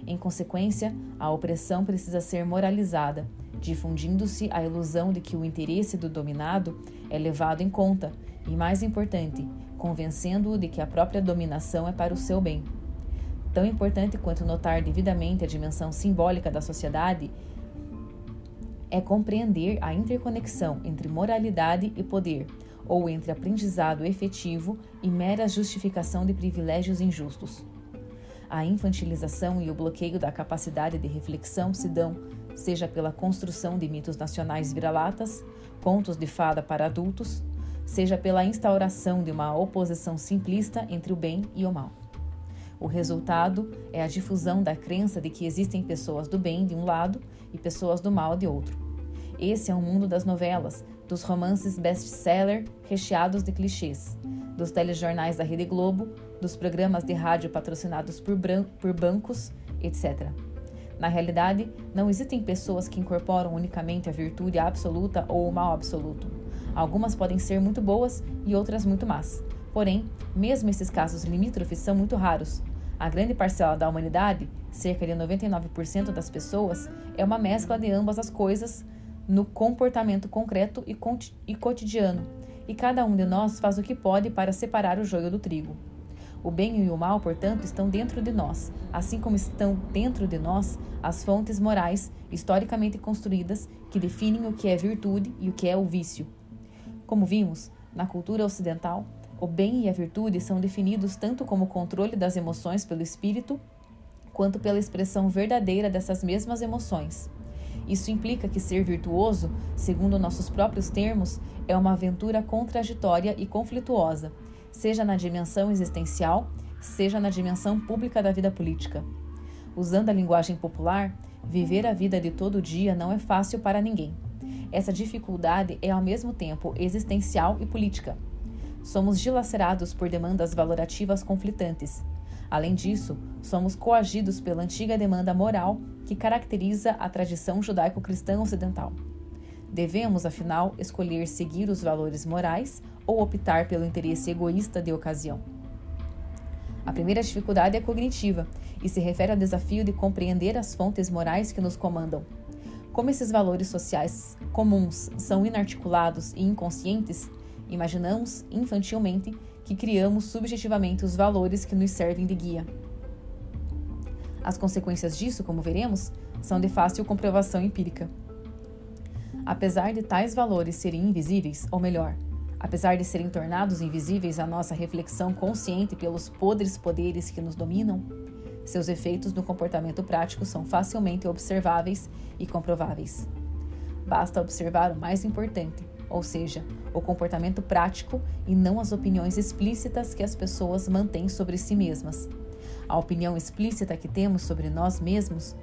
Em consequência, a opressão precisa ser moralizada difundindo-se a ilusão de que o interesse do dominado é levado em conta e, mais importante, convencendo-o de que a própria dominação é para o seu bem. Tão importante quanto notar devidamente a dimensão simbólica da sociedade é compreender a interconexão entre moralidade e poder, ou entre aprendizado efetivo e mera justificação de privilégios injustos. A infantilização e o bloqueio da capacidade de reflexão se dão seja pela construção de mitos nacionais vira-latas, contos de fada para adultos, seja pela instauração de uma oposição simplista entre o bem e o mal. O resultado é a difusão da crença de que existem pessoas do bem de um lado e pessoas do mal de outro. Esse é o mundo das novelas, dos romances best-seller recheados de clichês, dos telejornais da Rede Globo, dos programas de rádio patrocinados por, por bancos, etc. Na realidade, não existem pessoas que incorporam unicamente a virtude absoluta ou o mal absoluto. Algumas podem ser muito boas e outras muito más. Porém, mesmo esses casos limítrofes são muito raros. A grande parcela da humanidade, cerca de 99% das pessoas, é uma mescla de ambas as coisas no comportamento concreto e cotidiano, e cada um de nós faz o que pode para separar o joio do trigo. O bem e o mal, portanto, estão dentro de nós, assim como estão dentro de nós as fontes morais historicamente construídas que definem o que é virtude e o que é o vício. Como vimos, na cultura ocidental, o bem e a virtude são definidos tanto como o controle das emoções pelo espírito, quanto pela expressão verdadeira dessas mesmas emoções. Isso implica que ser virtuoso, segundo nossos próprios termos, é uma aventura contraditória e conflituosa, seja na dimensão existencial, seja na dimensão pública da vida política. Usando a linguagem popular, viver a vida de todo dia não é fácil para ninguém. Essa dificuldade é ao mesmo tempo existencial e política. Somos dilacerados por demandas valorativas conflitantes. Além disso, somos coagidos pela antiga demanda moral que caracteriza a tradição judaico-cristã ocidental. Devemos, afinal, escolher seguir os valores morais ou optar pelo interesse egoísta de ocasião. A primeira dificuldade é cognitiva e se refere ao desafio de compreender as fontes morais que nos comandam. Como esses valores sociais comuns são inarticulados e inconscientes, imaginamos infantilmente que criamos subjetivamente os valores que nos servem de guia. As consequências disso, como veremos, são de fácil comprovação empírica. Apesar de tais valores serem invisíveis, ou melhor, apesar de serem tornados invisíveis à nossa reflexão consciente pelos podres poderes que nos dominam, seus efeitos no comportamento prático são facilmente observáveis e comprováveis. Basta observar o mais importante, ou seja, o comportamento prático e não as opiniões explícitas que as pessoas mantêm sobre si mesmas. A opinião explícita que temos sobre nós mesmos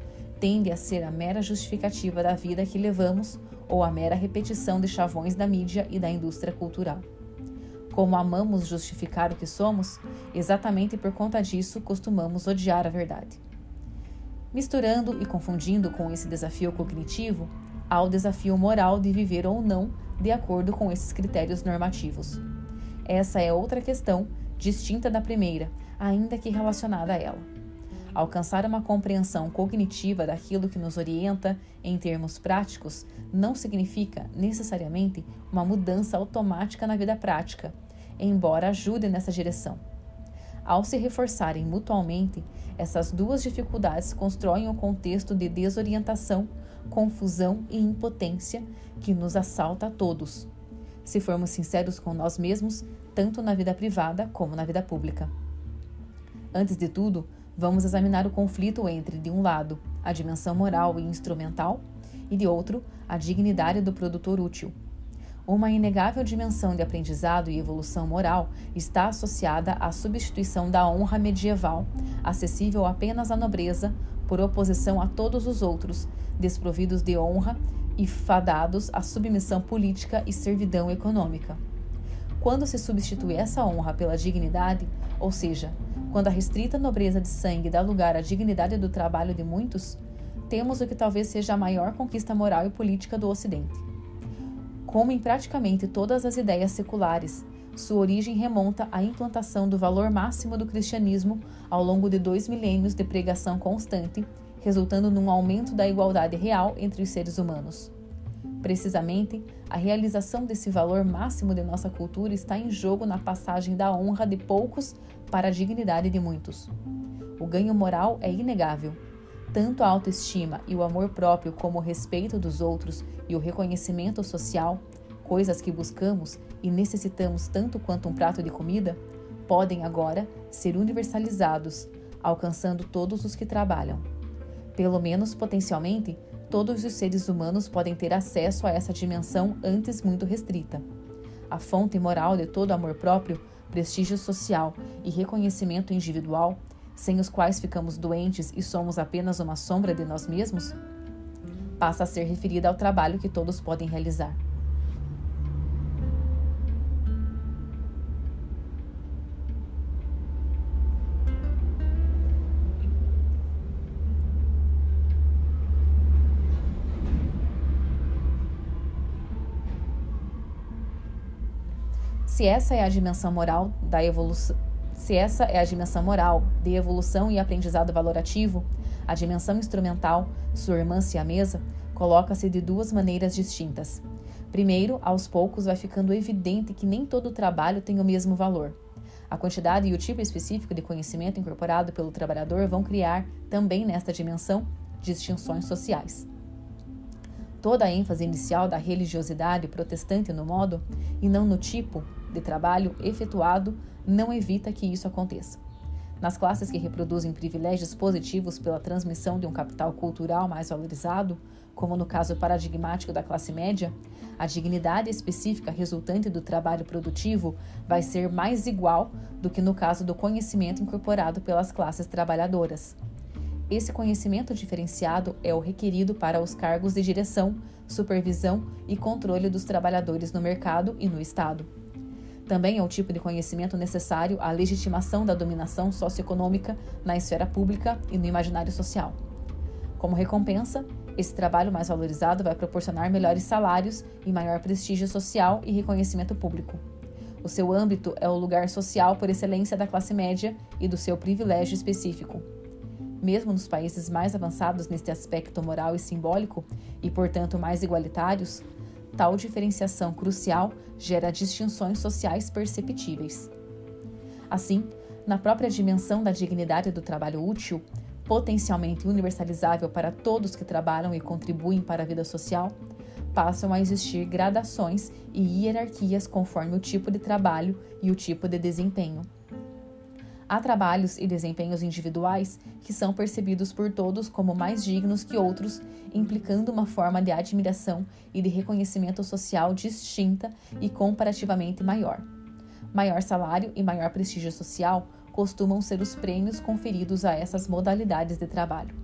tende a ser a mera justificativa da vida que levamos ou a mera repetição de chavões da mídia e da indústria cultural. Como amamos justificar o que somos, exatamente por conta disso costumamos odiar a verdade. Misturando e confundindo com esse desafio cognitivo, há o desafio moral de viver ou não de acordo com esses critérios normativos. Essa é outra questão, distinta da primeira, ainda que relacionada a ela. Alcançar uma compreensão cognitiva daquilo que nos orienta em termos práticos não significa necessariamente uma mudança automática na vida prática, embora ajude nessa direção. Ao se reforçarem mutualmente, essas duas dificuldades constroem um contexto de desorientação confusão e impotência que nos assalta a todos, se formos sinceros com nós mesmos, tanto na vida privada como na vida pública. Antes de tudo, vamos examinar o conflito entre, de um lado, a dimensão moral e instrumental, e de outro, a dignidade do produtor útil. Uma inegável dimensão de aprendizado e evolução moral está associada à substituição da honra medieval, acessível apenas à nobreza, por oposição a todos os outros, desprovidos de honra e fadados à submissão política e servidão econômica. Quando se substitui essa honra pela dignidade, ou seja, quando a restrita nobreza de sangue dá lugar à dignidade do trabalho de muitos, temos o que talvez seja a maior conquista moral e política do Ocidente. Como em praticamente todas as ideias seculares, sua origem remonta à implantação do valor máximo do cristianismo ao longo de dois milênios de pregação constante resultando num aumento da igualdade real entre os seres humanos. Precisamente, a realização desse valor máximo de nossa cultura está em jogo na passagem da honra de poucos para a dignidade de muitos. O ganho moral é inegável. Tanto a autoestima e o amor próprio, como o respeito dos outros e o reconhecimento social, coisas que buscamos e necessitamos tanto quanto um prato de comida, podem agora ser universalizados, alcançando todos os que trabalham. Pelo menos potencialmente, todos os seres humanos podem ter acesso a essa dimensão antes muito restrita. a fonte moral de todo amor próprio, prestígio social e reconhecimento individual, sem os quais ficamos doentes e somos apenas uma sombra de nós mesmos, passa a ser referida ao trabalho que todos podem realizar. Se essa é a dimensão moral da evolução, se essa é a dimensão moral de evolução e aprendizado valorativo, a dimensão instrumental, sua irmã siamesa, coloca-se de duas maneiras distintas. Primeiro, aos poucos vai ficando evidente que nem todo trabalho tem o mesmo valor. A quantidade e o tipo específico de conhecimento incorporado pelo trabalhador vão criar, também nesta dimensão, distinções sociais. Toda a ênfase inicial da religiosidade protestante no modo, e não no tipo, de trabalho efetuado não evita que isso aconteça. Nas classes que reproduzem privilégios positivos pela transmissão de um capital cultural mais valorizado, como no caso paradigmático da classe média, a dignidade específica resultante do trabalho produtivo vai ser mais igual do que no caso do conhecimento incorporado pelas classes trabalhadoras. Esse conhecimento diferenciado é o requerido para os cargos de direção, supervisão e controle dos trabalhadores no mercado e no Estado. Também é o tipo de conhecimento necessário à legitimação da dominação socioeconômica na esfera pública e no imaginário social. Como recompensa, esse trabalho mais valorizado vai proporcionar melhores salários e maior prestígio social e reconhecimento público. O seu âmbito é o lugar social por excelência da classe média e do seu privilégio específico. Mesmo nos países mais avançados neste aspecto moral e simbólico, e portanto mais igualitários, Tal diferenciação crucial gera distinções sociais perceptíveis. Assim, na própria dimensão da dignidade do trabalho útil, potencialmente universalizável para todos que trabalham e contribuem para a vida social, passam a existir gradações e hierarquias conforme o tipo de trabalho e o tipo de desempenho. Há trabalhos e desempenhos individuais que são percebidos por todos como mais dignos que outros, implicando uma forma de admiração e de reconhecimento social distinta e comparativamente maior. Maior salário e maior prestígio social costumam ser os prêmios conferidos a essas modalidades de trabalho.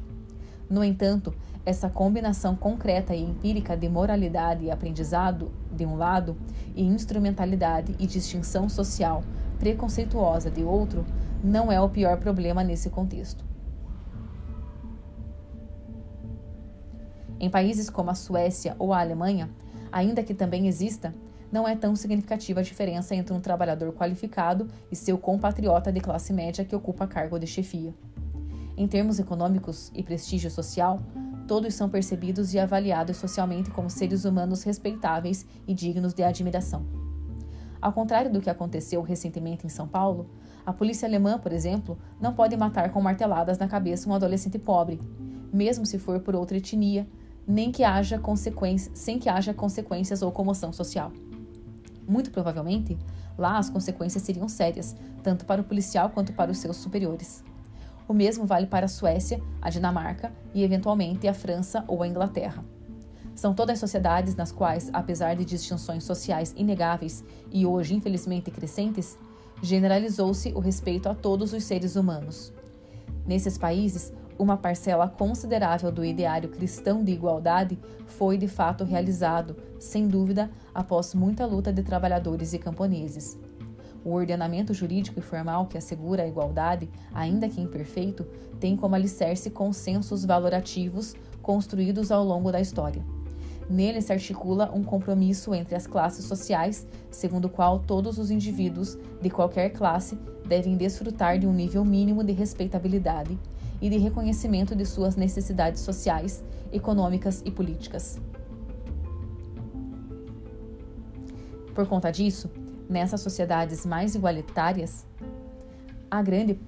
No entanto, essa combinação concreta e empírica de moralidade e aprendizado, de um lado, e instrumentalidade e distinção social preconceituosa, de outro, não é o pior problema nesse contexto. Em países como a Suécia ou a Alemanha, ainda que também exista, não é tão significativa a diferença entre um trabalhador qualificado e seu compatriota de classe média que ocupa cargo de chefia. Em termos econômicos e prestígio social, todos são percebidos e avaliados socialmente como seres humanos respeitáveis e dignos de admiração. Ao contrário do que aconteceu recentemente em São Paulo, a polícia alemã, por exemplo, não pode matar com marteladas na cabeça um adolescente pobre, mesmo se for por outra etnia, nem que haja consequências, sem que haja consequências ou comoção social. Muito provavelmente, lá as consequências seriam sérias, tanto para o policial quanto para os seus superiores. O mesmo vale para a Suécia, a Dinamarca e, eventualmente, a França ou a Inglaterra. São todas sociedades nas quais, apesar de distinções sociais inegáveis e hoje infelizmente crescentes, generalizou-se o respeito a todos os seres humanos. Nesses países, uma parcela considerável do ideário cristão de igualdade foi de fato realizado, sem dúvida, após muita luta de trabalhadores e camponeses. O ordenamento jurídico e formal que assegura a igualdade, ainda que imperfeito, tem como alicerce consensos valorativos construídos ao longo da história. Nele se articula um compromisso entre as classes sociais, segundo o qual todos os indivíduos de qualquer classe devem desfrutar de um nível mínimo de respeitabilidade e de reconhecimento de suas necessidades sociais, econômicas e políticas. Por conta disso, nessas sociedades mais igualitárias, há grande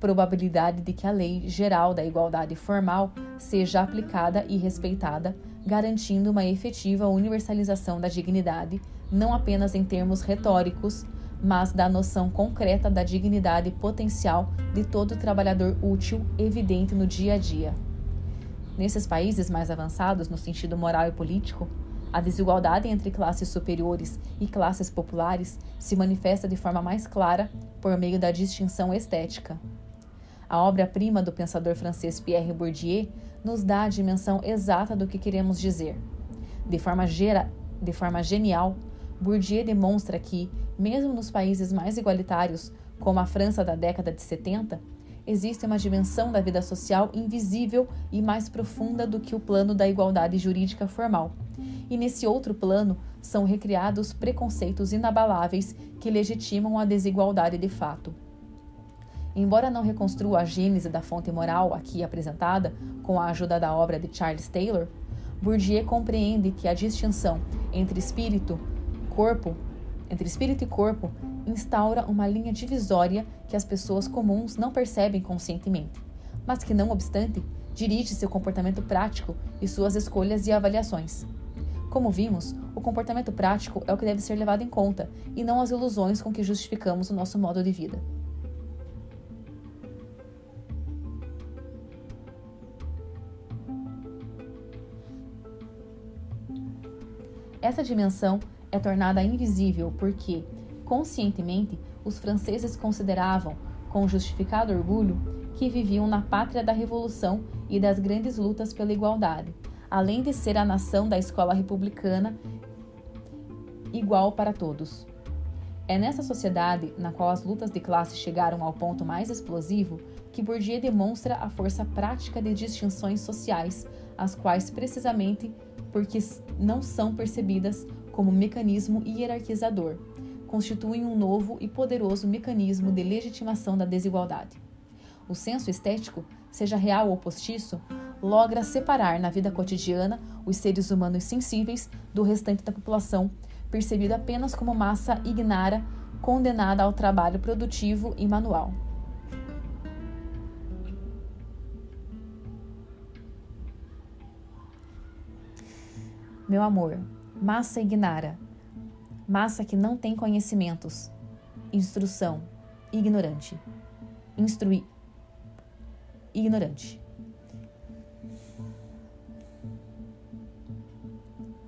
probabilidade de que a lei geral da igualdade formal seja aplicada e respeitada garantindo uma efetiva universalização da dignidade, não apenas em termos retóricos, mas da noção concreta da dignidade potencial de todo trabalhador útil evidente no dia a dia. Nesses países mais avançados no sentido moral e político, A desigualdade entre classes superiores e classes populares se manifesta de forma mais clara por meio da distinção estética. A obra-prima do pensador francês Pierre Bourdieu nos dá a dimensão exata do que queremos dizer. De forma, gera, de forma genial, Bourdieu demonstra que, mesmo nos países mais igualitários, como a França da década de 70, existe uma dimensão da vida social invisível e mais profunda do que o plano da igualdade jurídica formal. E nesse outro plano são recriados preconceitos inabaláveis que legitimam a desigualdade de fato. Embora não reconstrua a gênese da fonte moral aqui apresentada com a ajuda da obra de Charles Taylor, Bourdieu compreende que a distinção entre espírito, corpo, entre espírito e corpo instaura uma linha divisória que as pessoas comuns não percebem conscientemente, mas que, não obstante, dirige seu comportamento prático e suas escolhas e avaliações. Como vimos, o comportamento prático é o que deve ser levado em conta e não as ilusões com que justificamos o nosso modo de vida. Essa dimensão é tornada invisível porque, conscientemente, os franceses consideravam, com justificado orgulho, que viviam na pátria da revolução e das grandes lutas pela igualdade, além de ser a nação da escola republicana igual para todos. É nessa sociedade, na qual as lutas de classe chegaram ao ponto mais explosivo, que Bourdieu demonstra a força prática de distinções sociais, as quais, precisamente porque não são percebidas como mecanismo hierarquizador, constituem um novo e poderoso mecanismo de legitimação da desigualdade. O senso estético, seja real ou postiço, logra separar na vida cotidiana os seres humanos sensíveis do restante da população, percebido apenas como massa ignara condenada ao trabalho produtivo e manual. Meu amor, massa ignara, massa que não tem conhecimentos, instrução, ignorante, instruir, ignorante.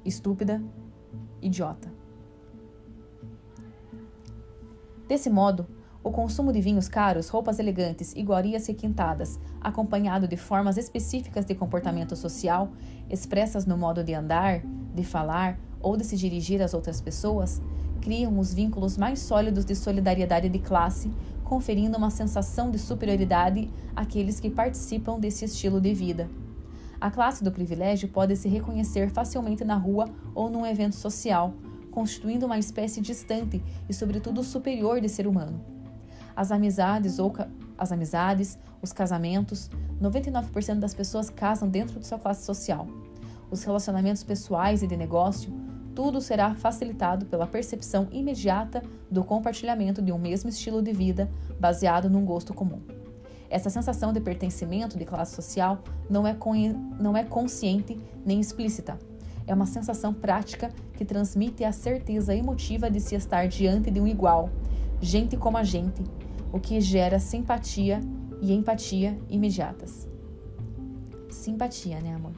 Estúpida, idiota. Desse modo, o consumo de vinhos caros, roupas elegantes, iguarias requintadas, acompanhado de formas específicas de comportamento social, expressas no modo de andar, de falar ou de se dirigir às outras pessoas, criam os vínculos mais sólidos de solidariedade de classe, conferindo uma sensação de superioridade àqueles que participam desse estilo de vida. A classe do privilégio pode se reconhecer facilmente na rua ou num evento social, constituindo uma espécie distante e, sobretudo, superior de ser humano as amizades ou as amizades, os casamentos, 99% das pessoas casam dentro de sua classe social. Os relacionamentos pessoais e de negócio, tudo será facilitado pela percepção imediata do compartilhamento de um mesmo estilo de vida baseado num gosto comum. Essa sensação de pertencimento de classe social não é, não é consciente nem explícita. É uma sensação prática que transmite a certeza emotiva de se estar diante de um igual, gente como a gente, o que gera simpatia e empatia imediatas. Simpatia, né, amor?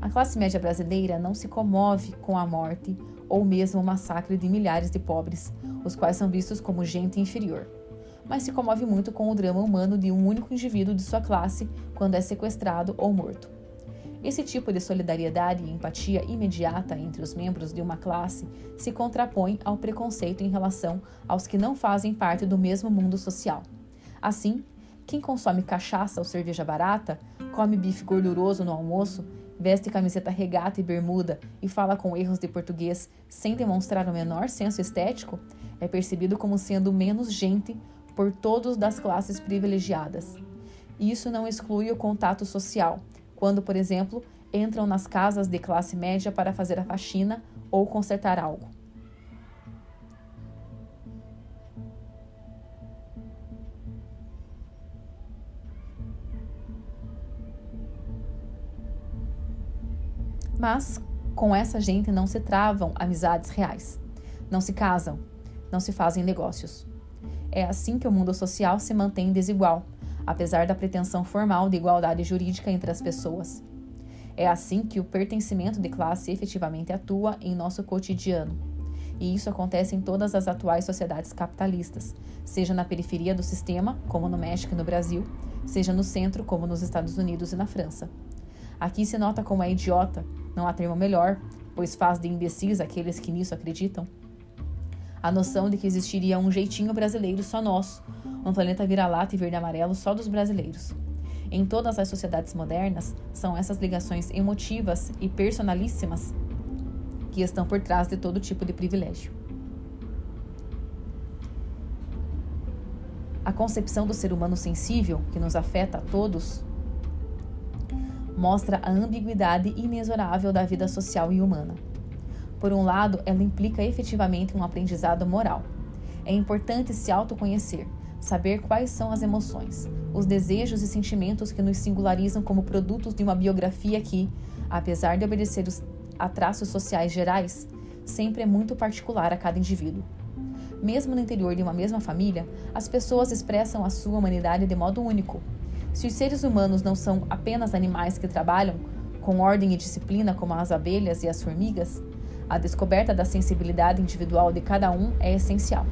A classe média brasileira não se comove com a morte ou mesmo o massacre de milhares de pobres, os quais são vistos como gente inferior, mas se comove muito com o drama humano de um único indivíduo de sua classe quando é sequestrado ou morto. Esse tipo de solidariedade e empatia imediata entre os membros de uma classe se contrapõe ao preconceito em relação aos que não fazem parte do mesmo mundo social. Assim, quem consome cachaça ou cerveja barata, come bife gorduroso no almoço, veste camiseta regata e bermuda e fala com erros de português sem demonstrar o menor senso estético, é percebido como sendo menos gente por todos das classes privilegiadas. Isso não exclui o contato social, quando, por exemplo, entram nas casas de classe média para fazer a faxina ou consertar algo. Mas com essa gente não se travam amizades reais, não se casam, não se fazem negócios. É assim que o mundo social se mantém desigual, apesar da pretensão formal de igualdade jurídica entre as pessoas. É assim que o pertencimento de classe efetivamente atua em nosso cotidiano. E isso acontece em todas as atuais sociedades capitalistas, seja na periferia do sistema, como no México e no Brasil, seja no centro, como nos Estados Unidos e na França. Aqui se nota como é idiota, não há termo melhor, pois faz de imbecis aqueles que nisso acreditam. A noção de que existiria um jeitinho brasileiro só nosso, um planeta vira-lata e verde-amarelo só dos brasileiros. Em todas as sociedades modernas, são essas ligações emotivas e personalíssimas que estão por trás de todo tipo de privilégio. A concepção do ser humano sensível, que nos afeta a todos, mostra a ambiguidade inexorável da vida social e humana. Por um lado, ela implica efetivamente um aprendizado moral. É importante se autoconhecer, saber quais são as emoções, os desejos e sentimentos que nos singularizam como produtos de uma biografia que, apesar de obedecer a traços sociais gerais, sempre é muito particular a cada indivíduo. Mesmo no interior de uma mesma família, as pessoas expressam a sua humanidade de modo único. Se os seres humanos não são apenas animais que trabalham com ordem e disciplina como as abelhas e as formigas, a descoberta da sensibilidade individual de cada um é essencial.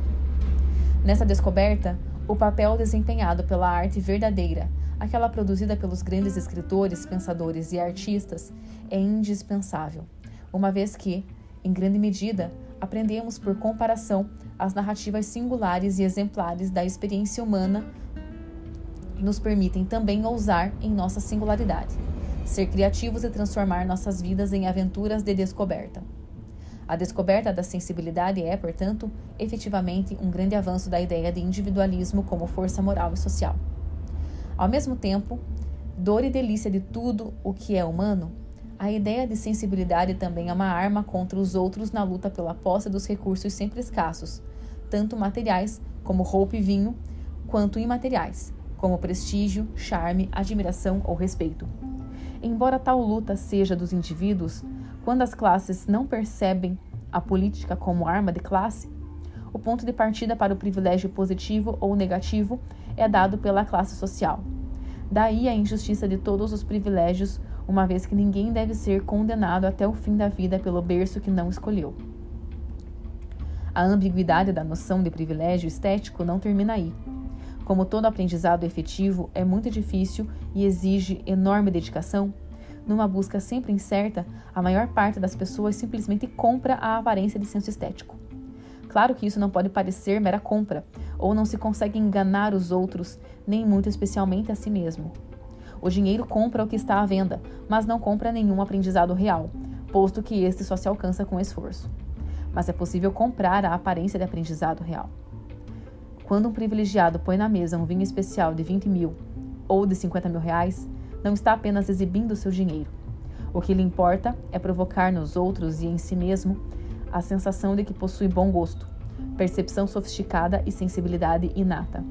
Nessa descoberta, o papel desempenhado pela arte verdadeira, aquela produzida pelos grandes escritores, pensadores e artistas, é indispensável, uma vez que, em grande medida, aprendemos por comparação as narrativas singulares e exemplares da experiência humana nos permitem também ousar em nossa singularidade, ser criativos e transformar nossas vidas em aventuras de descoberta. A descoberta da sensibilidade é, portanto, efetivamente um grande avanço da ideia de individualismo como força moral e social. Ao mesmo tempo, dor e delícia de tudo o que é humano, a ideia de sensibilidade também é uma arma contra os outros na luta pela posse dos recursos sempre escassos, tanto materiais, como roupa e vinho, quanto imateriais, como prestígio, charme, admiração ou respeito. Embora tal luta seja dos indivíduos, quando as classes não percebem a política como arma de classe, o ponto de partida para o privilégio positivo ou negativo é dado pela classe social. Daí a injustiça de todos os privilégios, uma vez que ninguém deve ser condenado até o fim da vida pelo berço que não escolheu. A ambiguidade da noção de privilégio estético não termina aí. Como todo aprendizado efetivo é muito difícil e exige enorme dedicação, numa busca sempre incerta, a maior parte das pessoas simplesmente compra a aparência de senso estético. Claro que isso não pode parecer mera compra, ou não se consegue enganar os outros, nem muito especialmente a si mesmo. O dinheiro compra o que está à venda, mas não compra nenhum aprendizado real, posto que este só se alcança com esforço. Mas é possível comprar a aparência de aprendizado real. Quando um privilegiado põe na mesa um vinho especial de 20 mil ou de 50 mil reais, não está apenas exibindo seu dinheiro. O que lhe importa é provocar nos outros e em si mesmo a sensação de que possui bom gosto, percepção sofisticada e sensibilidade inata.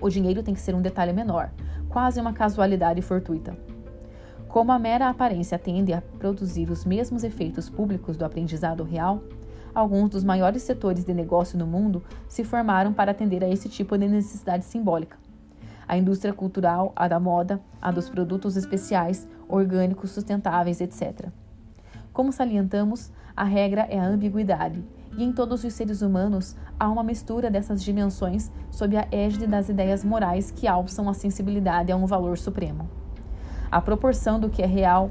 O dinheiro tem que ser um detalhe menor, quase uma casualidade fortuita. Como a mera aparência tende a produzir os mesmos efeitos públicos do aprendizado real, alguns dos maiores setores de negócio no mundo se formaram para atender a esse tipo de necessidade simbólica a indústria cultural, a da moda, a dos produtos especiais, orgânicos, sustentáveis, etc. Como salientamos, a regra é a ambiguidade, e em todos os seres humanos há uma mistura dessas dimensões sob a égide das ideias morais que alçam a sensibilidade a um valor supremo. A proporção do que é real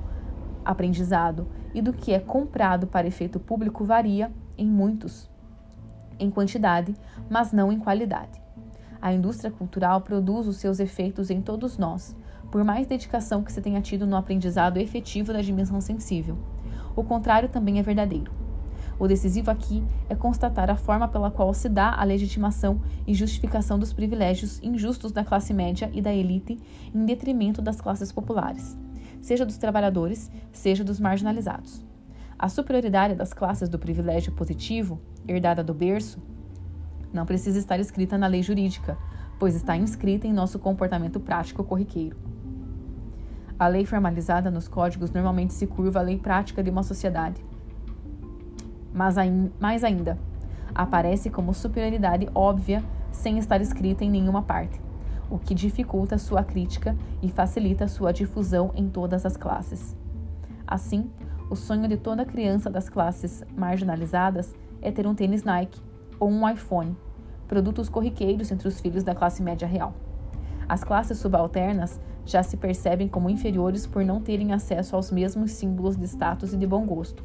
aprendizado e do que é comprado para efeito público varia em muitos, em quantidade, mas não em qualidade. A indústria cultural produz os seus efeitos em todos nós, por mais dedicação que se tenha tido no aprendizado efetivo da dimensão sensível. O contrário também é verdadeiro. O decisivo aqui é constatar a forma pela qual se dá a legitimação e justificação dos privilégios injustos da classe média e da elite em detrimento das classes populares, seja dos trabalhadores, seja dos marginalizados. A superioridade das classes do privilégio positivo, herdada do berço, não precisa estar escrita na lei jurídica, pois está inscrita em nosso comportamento prático corriqueiro. A lei formalizada nos códigos normalmente se curva à lei prática de uma sociedade. Mas mais ainda, aparece como superioridade óbvia sem estar escrita em nenhuma parte, o que dificulta sua crítica e facilita sua difusão em todas as classes. Assim, o sonho de toda criança das classes marginalizadas é ter um tênis Nike ou um iPhone, produtos corriqueiros entre os filhos da classe média real. As classes subalternas já se percebem como inferiores por não terem acesso aos mesmos símbolos de status e de bom gosto.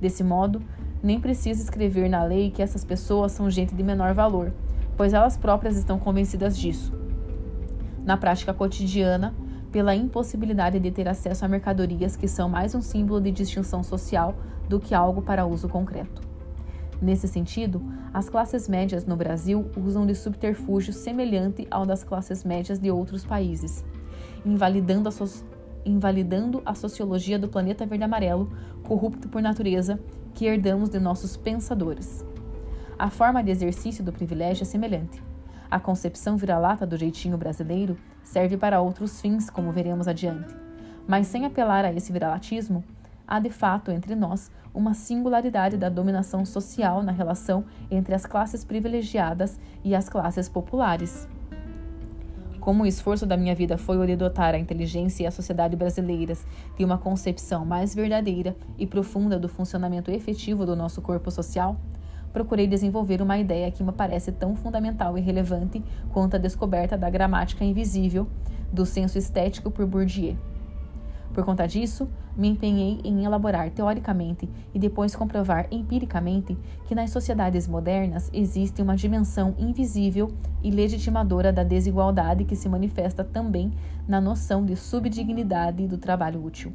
Desse modo, nem precisa escrever na lei que essas pessoas são gente de menor valor, pois elas próprias estão convencidas disso. Na prática cotidiana, pela impossibilidade de ter acesso a mercadorias que são mais um símbolo de distinção social do que algo para uso concreto. Nesse sentido, as classes médias no Brasil usam de subterfúgio semelhante ao das classes médias de outros países, invalidando a, so invalidando a sociologia do planeta verde-amarelo, corrupto por natureza, que herdamos de nossos pensadores. A forma de exercício do privilégio é semelhante. A concepção vira-lata do jeitinho brasileiro serve para outros fins, como veremos adiante. Mas sem apelar a esse viralatismo, há de fato entre nós uma singularidade da dominação social na relação entre as classes privilegiadas e as classes populares. Como o esforço da minha vida foi o de dotar a inteligência e a sociedade brasileiras de uma concepção mais verdadeira e profunda do funcionamento efetivo do nosso corpo social, procurei desenvolver uma ideia que me parece tão fundamental e relevante quanto a descoberta da gramática invisível do senso estético por Bourdieu. Por conta disso, me empenhei em elaborar teoricamente e depois comprovar empiricamente que nas sociedades modernas existe uma dimensão invisível e legitimadora da desigualdade que se manifesta também na noção de subdignidade do trabalho útil.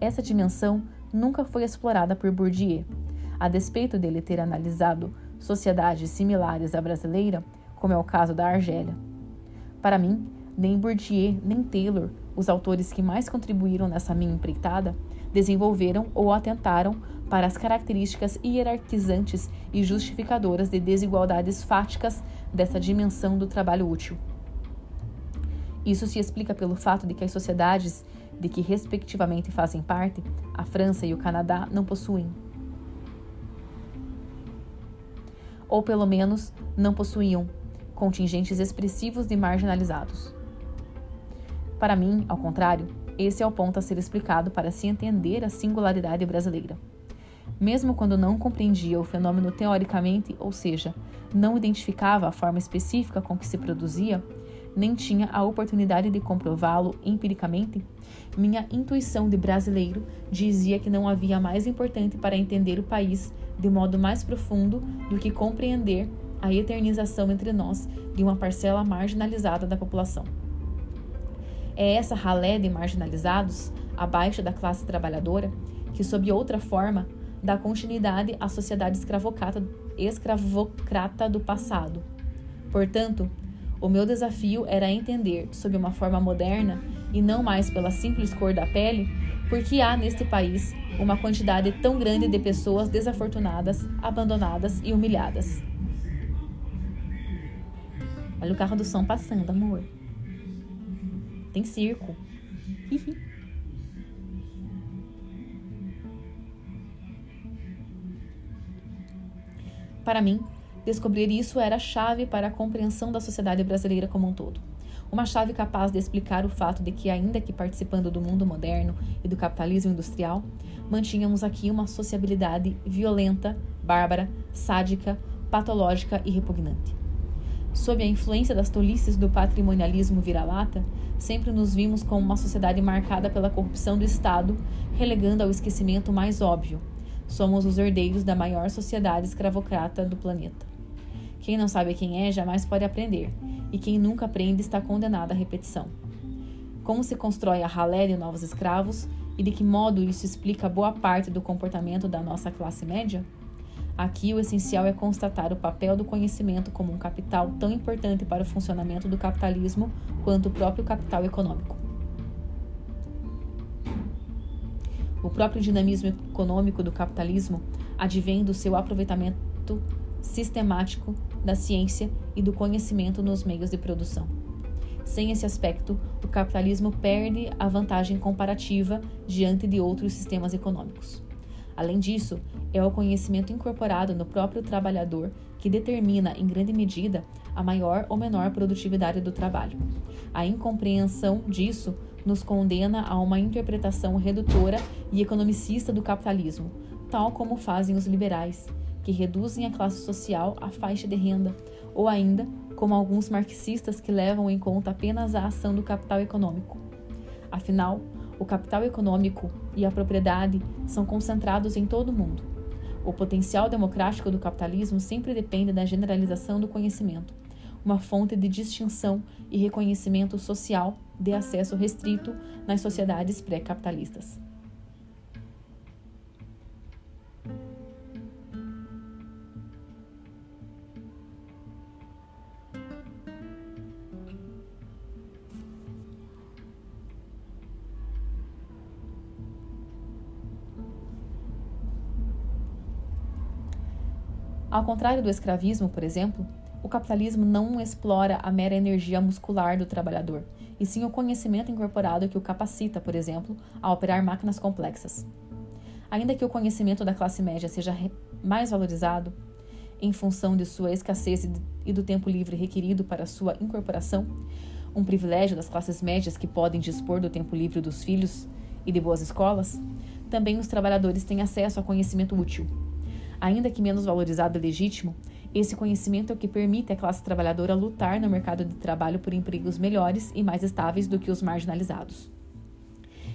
Essa dimensão nunca foi explorada por Bourdieu, a despeito dele ter analisado sociedades similares à brasileira, como é o caso da Argélia. Para mim, nem Bourdieu nem Taylor, os autores que mais contribuíram nessa minha empreitada, desenvolveram ou atentaram para as características hierarquizantes e justificadoras de desigualdades fáticas dessa dimensão do trabalho útil. Isso se explica pelo fato de que as sociedades de que respectivamente fazem parte, a França e o Canadá, não possuem ou pelo menos não possuíam contingentes expressivos de marginalizados. Para mim, ao contrário, esse é o ponto a ser explicado para se entender a singularidade brasileira. Mesmo quando não compreendia o fenômeno teoricamente, ou seja, não identificava a forma específica com que se produzia, nem tinha a oportunidade de comprová-lo empiricamente, minha intuição de brasileiro dizia que não havia mais importante para entender o país de modo mais profundo do que compreender a eternização entre nós de uma parcela marginalizada da população. É essa ralé de marginalizados, abaixo da classe trabalhadora, que, sob outra forma, dá continuidade à sociedade escravocrata, escravocrata do passado. Portanto, o meu desafio era entender, sob uma forma moderna e não mais pela simples cor da pele, porque há neste país uma quantidade tão grande de pessoas desafortunadas, abandonadas e humilhadas. Olha o carro do som passando, amor. Tem circo. Para mim, descobrir isso era a chave para a compreensão da sociedade brasileira como um todo uma chave capaz de explicar o fato de que, ainda que participando do mundo moderno e do capitalismo industrial, mantínhamos aqui uma sociabilidade violenta, bárbara, sádica, patológica e repugnante. Sob a influência das tolices do patrimonialismo vira-lata, sempre nos vimos como uma sociedade marcada pela corrupção do Estado, relegando ao esquecimento mais óbvio. Somos os herdeiros da maior sociedade escravocrata do planeta. Quem não sabe quem é jamais pode aprender, e quem nunca aprende está condenado à repetição. Como se constrói a ralé de novos escravos e de que modo isso explica boa parte do comportamento da nossa classe média? Aqui o essencial é constatar o papel do conhecimento como um capital tão importante para o funcionamento do capitalismo quanto o próprio capital econômico. O próprio dinamismo econômico do capitalismo advém do seu aproveitamento sistemático da ciência e do conhecimento nos meios de produção. Sem esse aspecto, o capitalismo perde a vantagem comparativa diante de outros sistemas econômicos. Além disso, é o conhecimento incorporado no próprio trabalhador que determina, em grande medida, a maior ou menor produtividade do trabalho. A incompreensão disso nos condena a uma interpretação redutora e economicista do capitalismo, tal como fazem os liberais, que reduzem a classe social à faixa de renda, ou ainda como alguns marxistas que levam em conta apenas a ação do capital econômico. Afinal, o capital econômico e a propriedade são concentrados em todo o mundo. O potencial democrático do capitalismo sempre depende da generalização do conhecimento, uma fonte de distinção e reconhecimento social de acesso restrito nas sociedades pré-capitalistas. Contrário do escravismo, por exemplo, o capitalismo não explora a mera energia muscular do trabalhador, e sim o conhecimento incorporado que o capacita, por exemplo, a operar máquinas complexas. Ainda que o conhecimento da classe média seja mais valorizado, em função de sua escassez e do tempo livre requerido para sua incorporação, um privilégio das classes médias que podem dispor do tempo livre dos filhos e de boas escolas, também os trabalhadores têm acesso a conhecimento útil. Ainda que menos valorizado e legítimo, esse conhecimento é o que permite à classe trabalhadora lutar no mercado de trabalho por empregos melhores e mais estáveis do que os marginalizados.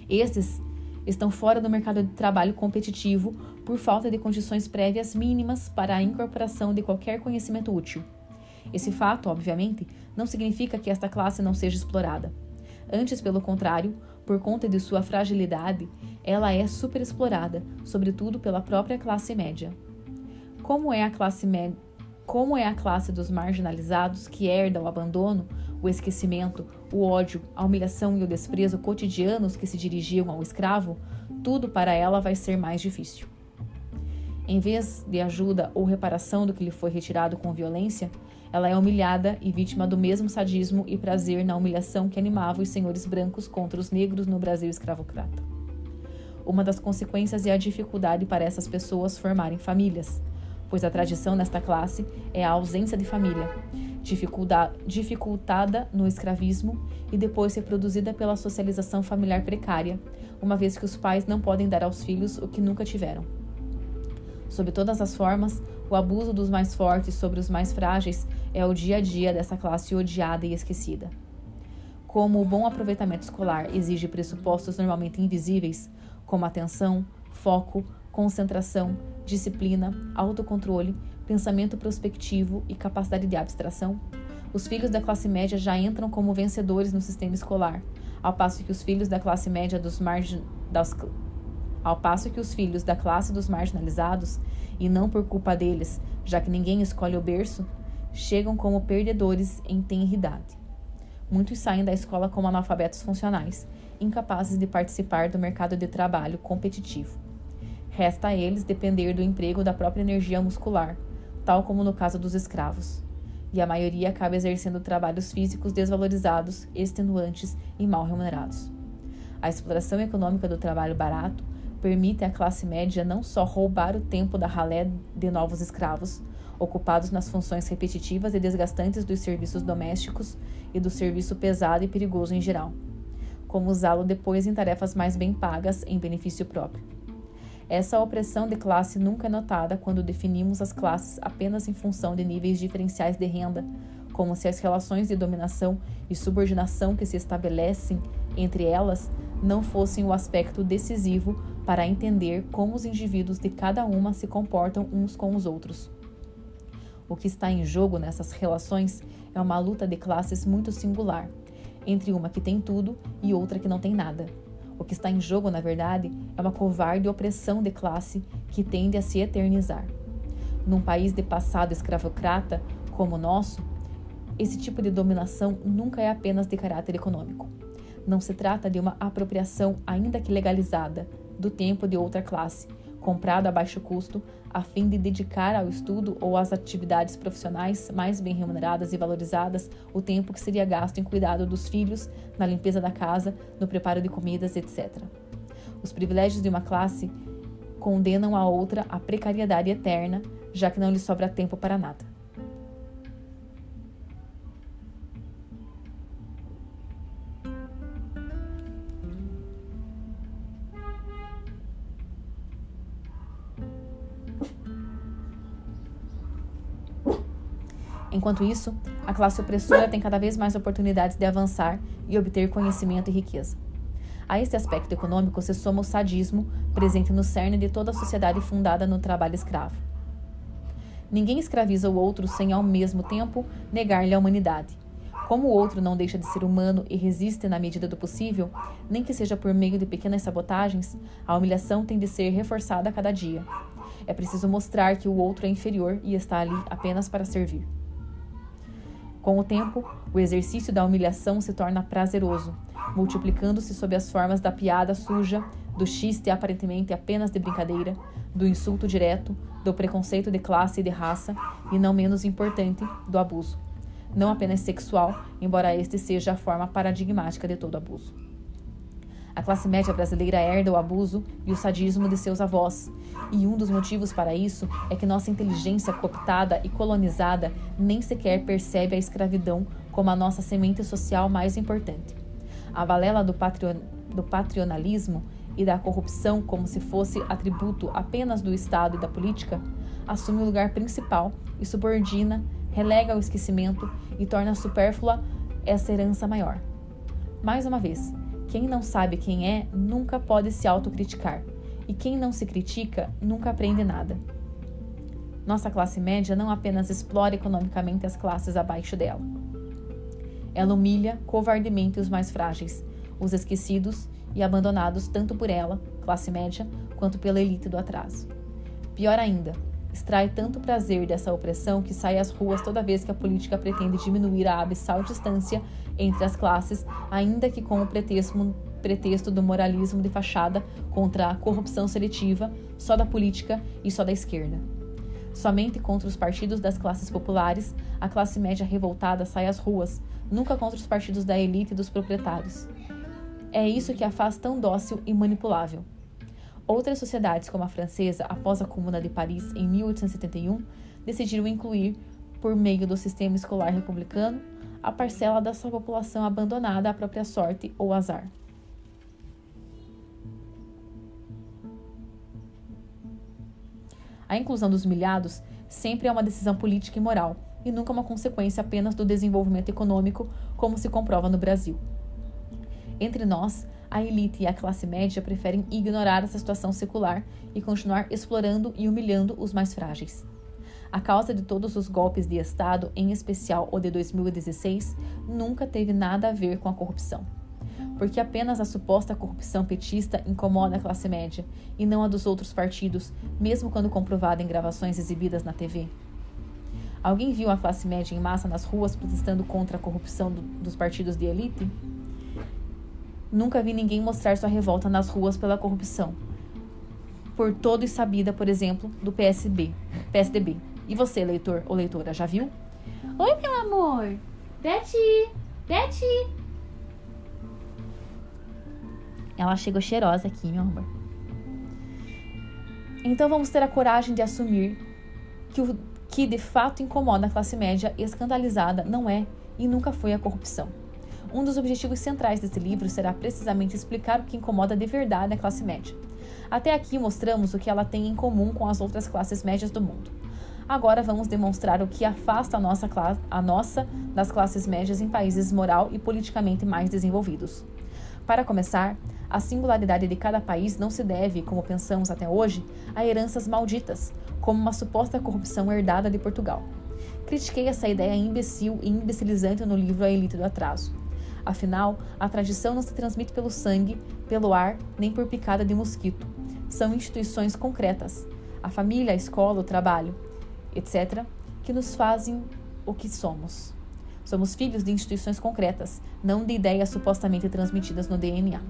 Estes estão fora do mercado de trabalho competitivo por falta de condições prévias mínimas para a incorporação de qualquer conhecimento útil. Esse fato, obviamente, não significa que esta classe não seja explorada. Antes, pelo contrário, por conta de sua fragilidade, ela é superexplorada, sobretudo pela própria classe média. Como é a classe média como é a classe dos marginalizados que herda o abandono, o esquecimento, o ódio, a humilhação e o desprezo cotidianos que se dirigiam ao escravo, tudo para ela vai ser mais difícil. Em vez de ajuda ou reparação do que lhe foi retirado com violência, ela é humilhada e vítima do mesmo sadismo e prazer na humilhação que animava os senhores brancos contra os negros no Brasil escravocrata. Uma das consequências é a dificuldade para essas pessoas formarem famílias pois a tradição nesta classe é a ausência de família, dificultada no escravismo e depois reproduzida pela socialização familiar precária, uma vez que os pais não podem dar aos filhos o que nunca tiveram. Sob todas as formas, o abuso dos mais fortes sobre os mais frágeis é o dia a dia dessa classe odiada e esquecida. Como o bom aproveitamento escolar exige pressupostos normalmente invisíveis, como atenção, foco, concentração, disciplina, autocontrole, pensamento prospectivo e capacidade de abstração, os filhos da classe média já entram como vencedores no sistema escolar, ao passo que os filhos da classe média dos margin... das... ao passo que os filhos da classe dos marginalizados, e não por culpa deles, já que ninguém escolhe o berço, chegam como perdedores em tenridade. Muitos saem da escola como analfabetos funcionais, incapazes de participar do mercado de trabalho competitivo. Resta a eles depender do emprego da própria energia muscular, tal como no caso dos escravos. E a maioria acaba exercendo trabalhos físicos desvalorizados, extenuantes e mal remunerados. A exploração econômica do trabalho barato permite à classe média não só roubar o tempo da ralé de novos escravos, ocupados nas funções repetitivas e desgastantes dos serviços domésticos e do serviço pesado e perigoso em geral, como usá-lo depois em tarefas mais bem pagas em benefício próprio. Essa opressão de classe nunca é notada quando definimos as classes apenas em função de níveis diferenciais de renda, como se as relações de dominação e subordinação que se estabelecem entre elas não fossem o aspecto decisivo para entender como os indivíduos de cada uma se comportam uns com os outros. O que está em jogo nessas relações é uma luta de classes muito singular, entre uma que tem tudo e outra que não tem nada. O que está em jogo, na verdade, é uma covarde opressão de classe que tende a se eternizar. Num país de passado escravocrata como o nosso, esse tipo de dominação nunca é apenas de caráter econômico. Não se trata de uma apropriação, ainda que legalizada, do tempo de outra classe, comprado a baixo custo, a fim de dedicar ao estudo ou às atividades profissionais mais bem remuneradas e valorizadas o tempo que seria gasto em cuidado dos filhos, na limpeza da casa, no preparo de comidas, etc. Os privilégios de uma classe condenam a outra à precariedade eterna, já que não lhe sobra tempo para nada. Enquanto isso, a classe opressora tem cada vez mais oportunidades de avançar e obter conhecimento e riqueza. A esse aspecto econômico se soma o sadismo, presente no cerne de toda a sociedade fundada no trabalho escravo. Ninguém escraviza o outro sem, ao mesmo tempo, negar-lhe a humanidade. Como o outro não deixa de ser humano e resiste na medida do possível, nem que seja por meio de pequenas sabotagens, a humilhação tem de ser reforçada a cada dia. É preciso mostrar que o outro é inferior e está ali apenas para servir. Com o tempo, o exercício da humilhação se torna prazeroso, multiplicando-se sob as formas da piada suja, do xiste aparentemente apenas de brincadeira, do insulto direto, do preconceito de classe e de raça, e não menos importante, do abuso. Não apenas sexual, embora este seja a forma paradigmática de todo abuso. A classe média brasileira herda o abuso e o sadismo de seus avós, e um dos motivos para isso é que nossa inteligência cooptada e colonizada nem sequer percebe a escravidão como a nossa semente social mais importante. A balela do, patrion do e da corrupção, como se fosse atributo apenas do Estado e da política, assume o lugar principal e subordina, relega ao esquecimento e torna supérflua essa herança maior. Mais uma vez, quem não sabe quem é nunca pode se autocriticar, e quem não se critica nunca aprende nada. Nossa classe média não apenas explora economicamente as classes abaixo dela. Ela humilha covardemente os mais frágeis, os esquecidos e abandonados tanto por ela, classe média, quanto pela elite do atraso. Pior ainda, extrai tanto prazer dessa opressão que sai às ruas toda vez que a política pretende diminuir a abissal distância entre as classes, ainda que com o pretexto, pretexto do moralismo de fachada contra a corrupção seletiva só da política e só da esquerda. Somente contra os partidos das classes populares, a classe média revoltada sai às ruas, nunca contra os partidos da elite e dos proprietários. É isso que a faz tão dócil e manipulável. Outras sociedades, como a francesa, após a Comuna de Paris em 1871, decidiram incluir, por meio do sistema escolar republicano, a parcela da sua população abandonada à própria sorte ou azar. A inclusão dos humilhados sempre é uma decisão política e moral, e nunca uma consequência apenas do desenvolvimento econômico, como se comprova no Brasil. Entre nós, a elite e a classe média preferem ignorar essa situação secular e continuar explorando e humilhando os mais frágeis. A causa de todos os golpes de Estado, em especial o de 2016, nunca teve nada a ver com a corrupção. Porque apenas a suposta corrupção petista incomoda a classe média e não a dos outros partidos, mesmo quando comprovada em gravações exibidas na TV. Alguém viu a classe média em massa nas ruas protestando contra a corrupção do, dos partidos de elite? Nunca vi ninguém mostrar sua revolta nas ruas pela corrupção. Por todo e sabida, por exemplo, do PSB, PSDB. E você, leitor ou leitora, já viu? Oi, meu amor. Betty, Betty. Ela chegou cheirosa aqui, meu amor. Então vamos ter a coragem de assumir que o que de fato incomoda a classe média escandalizada não é e nunca foi a corrupção. Um dos objetivos centrais desse livro será precisamente explicar o que incomoda de verdade a classe média. Até aqui mostramos o que ela tem em comum com as outras classes médias do mundo. Agora vamos demonstrar o que afasta a nossa, a nossa das classes médias em países moral e politicamente mais desenvolvidos. Para começar, a singularidade de cada país não se deve, como pensamos até hoje, a heranças malditas, como uma suposta corrupção herdada de Portugal. Critiquei essa ideia imbecil e imbecilizante no livro A Elite do Atraso. Afinal, a tradição não se transmite pelo sangue, pelo ar, nem por picada de mosquito. São instituições concretas. A família, a escola, o trabalho etc., que nos fazem o que somos. Somos filhos de instituições concretas, não de ideias supostamente transmitidas no DNA.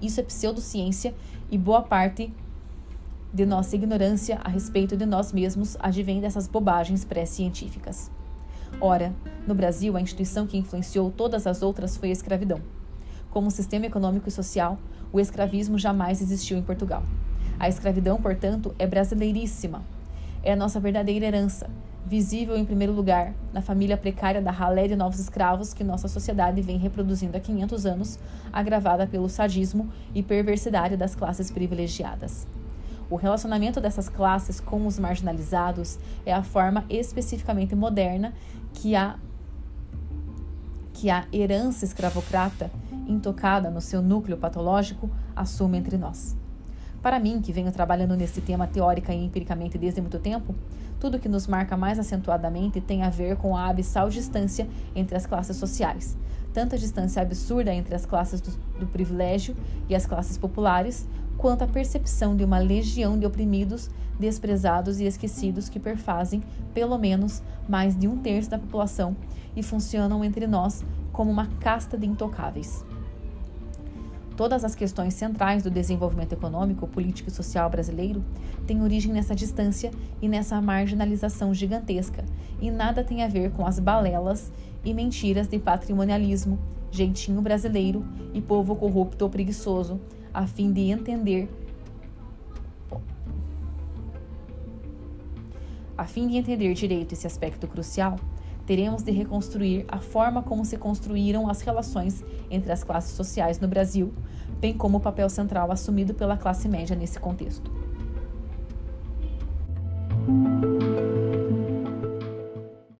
Isso é pseudociência e boa parte de nossa ignorância a respeito de nós mesmos advém dessas bobagens pré-científicas. Ora, no Brasil, a instituição que influenciou todas as outras foi a escravidão. Como sistema econômico e social, o escravismo jamais existiu em Portugal. A escravidão, portanto, é brasileiríssima, é a nossa verdadeira herança, visível em primeiro lugar na família precária da ralé de novos escravos que nossa sociedade vem reproduzindo há 500 anos, agravada pelo sadismo e perversidade das classes privilegiadas. O relacionamento dessas classes com os marginalizados é a forma especificamente moderna que a que a herança escravocrata, intocada no seu núcleo patológico, assume entre nós. Para mim, que venho trabalhando nesse tema teórica e empiricamente desde muito tempo, tudo que nos marca mais acentuadamente tem a ver com a abissal distância entre as classes sociais. Tanto a distância absurda entre as classes do, do privilégio e as classes populares, quanto a percepção de uma legião de oprimidos, desprezados e esquecidos que perfazem, pelo menos, mais de um terço da população e funcionam entre nós como uma casta de intocáveis. Todas as questões centrais do desenvolvimento econômico, político e social brasileiro têm origem nessa distância e nessa marginalização gigantesca, e nada tem a ver com as balelas e mentiras de patrimonialismo, jeitinho brasileiro e povo corrupto ou preguiçoso, a fim de entender a fim de entender direito esse aspecto crucial, teremos de reconstruir a forma como se construíram as relações entre as classes sociais no Brasil, bem como o papel central assumido pela classe média nesse contexto.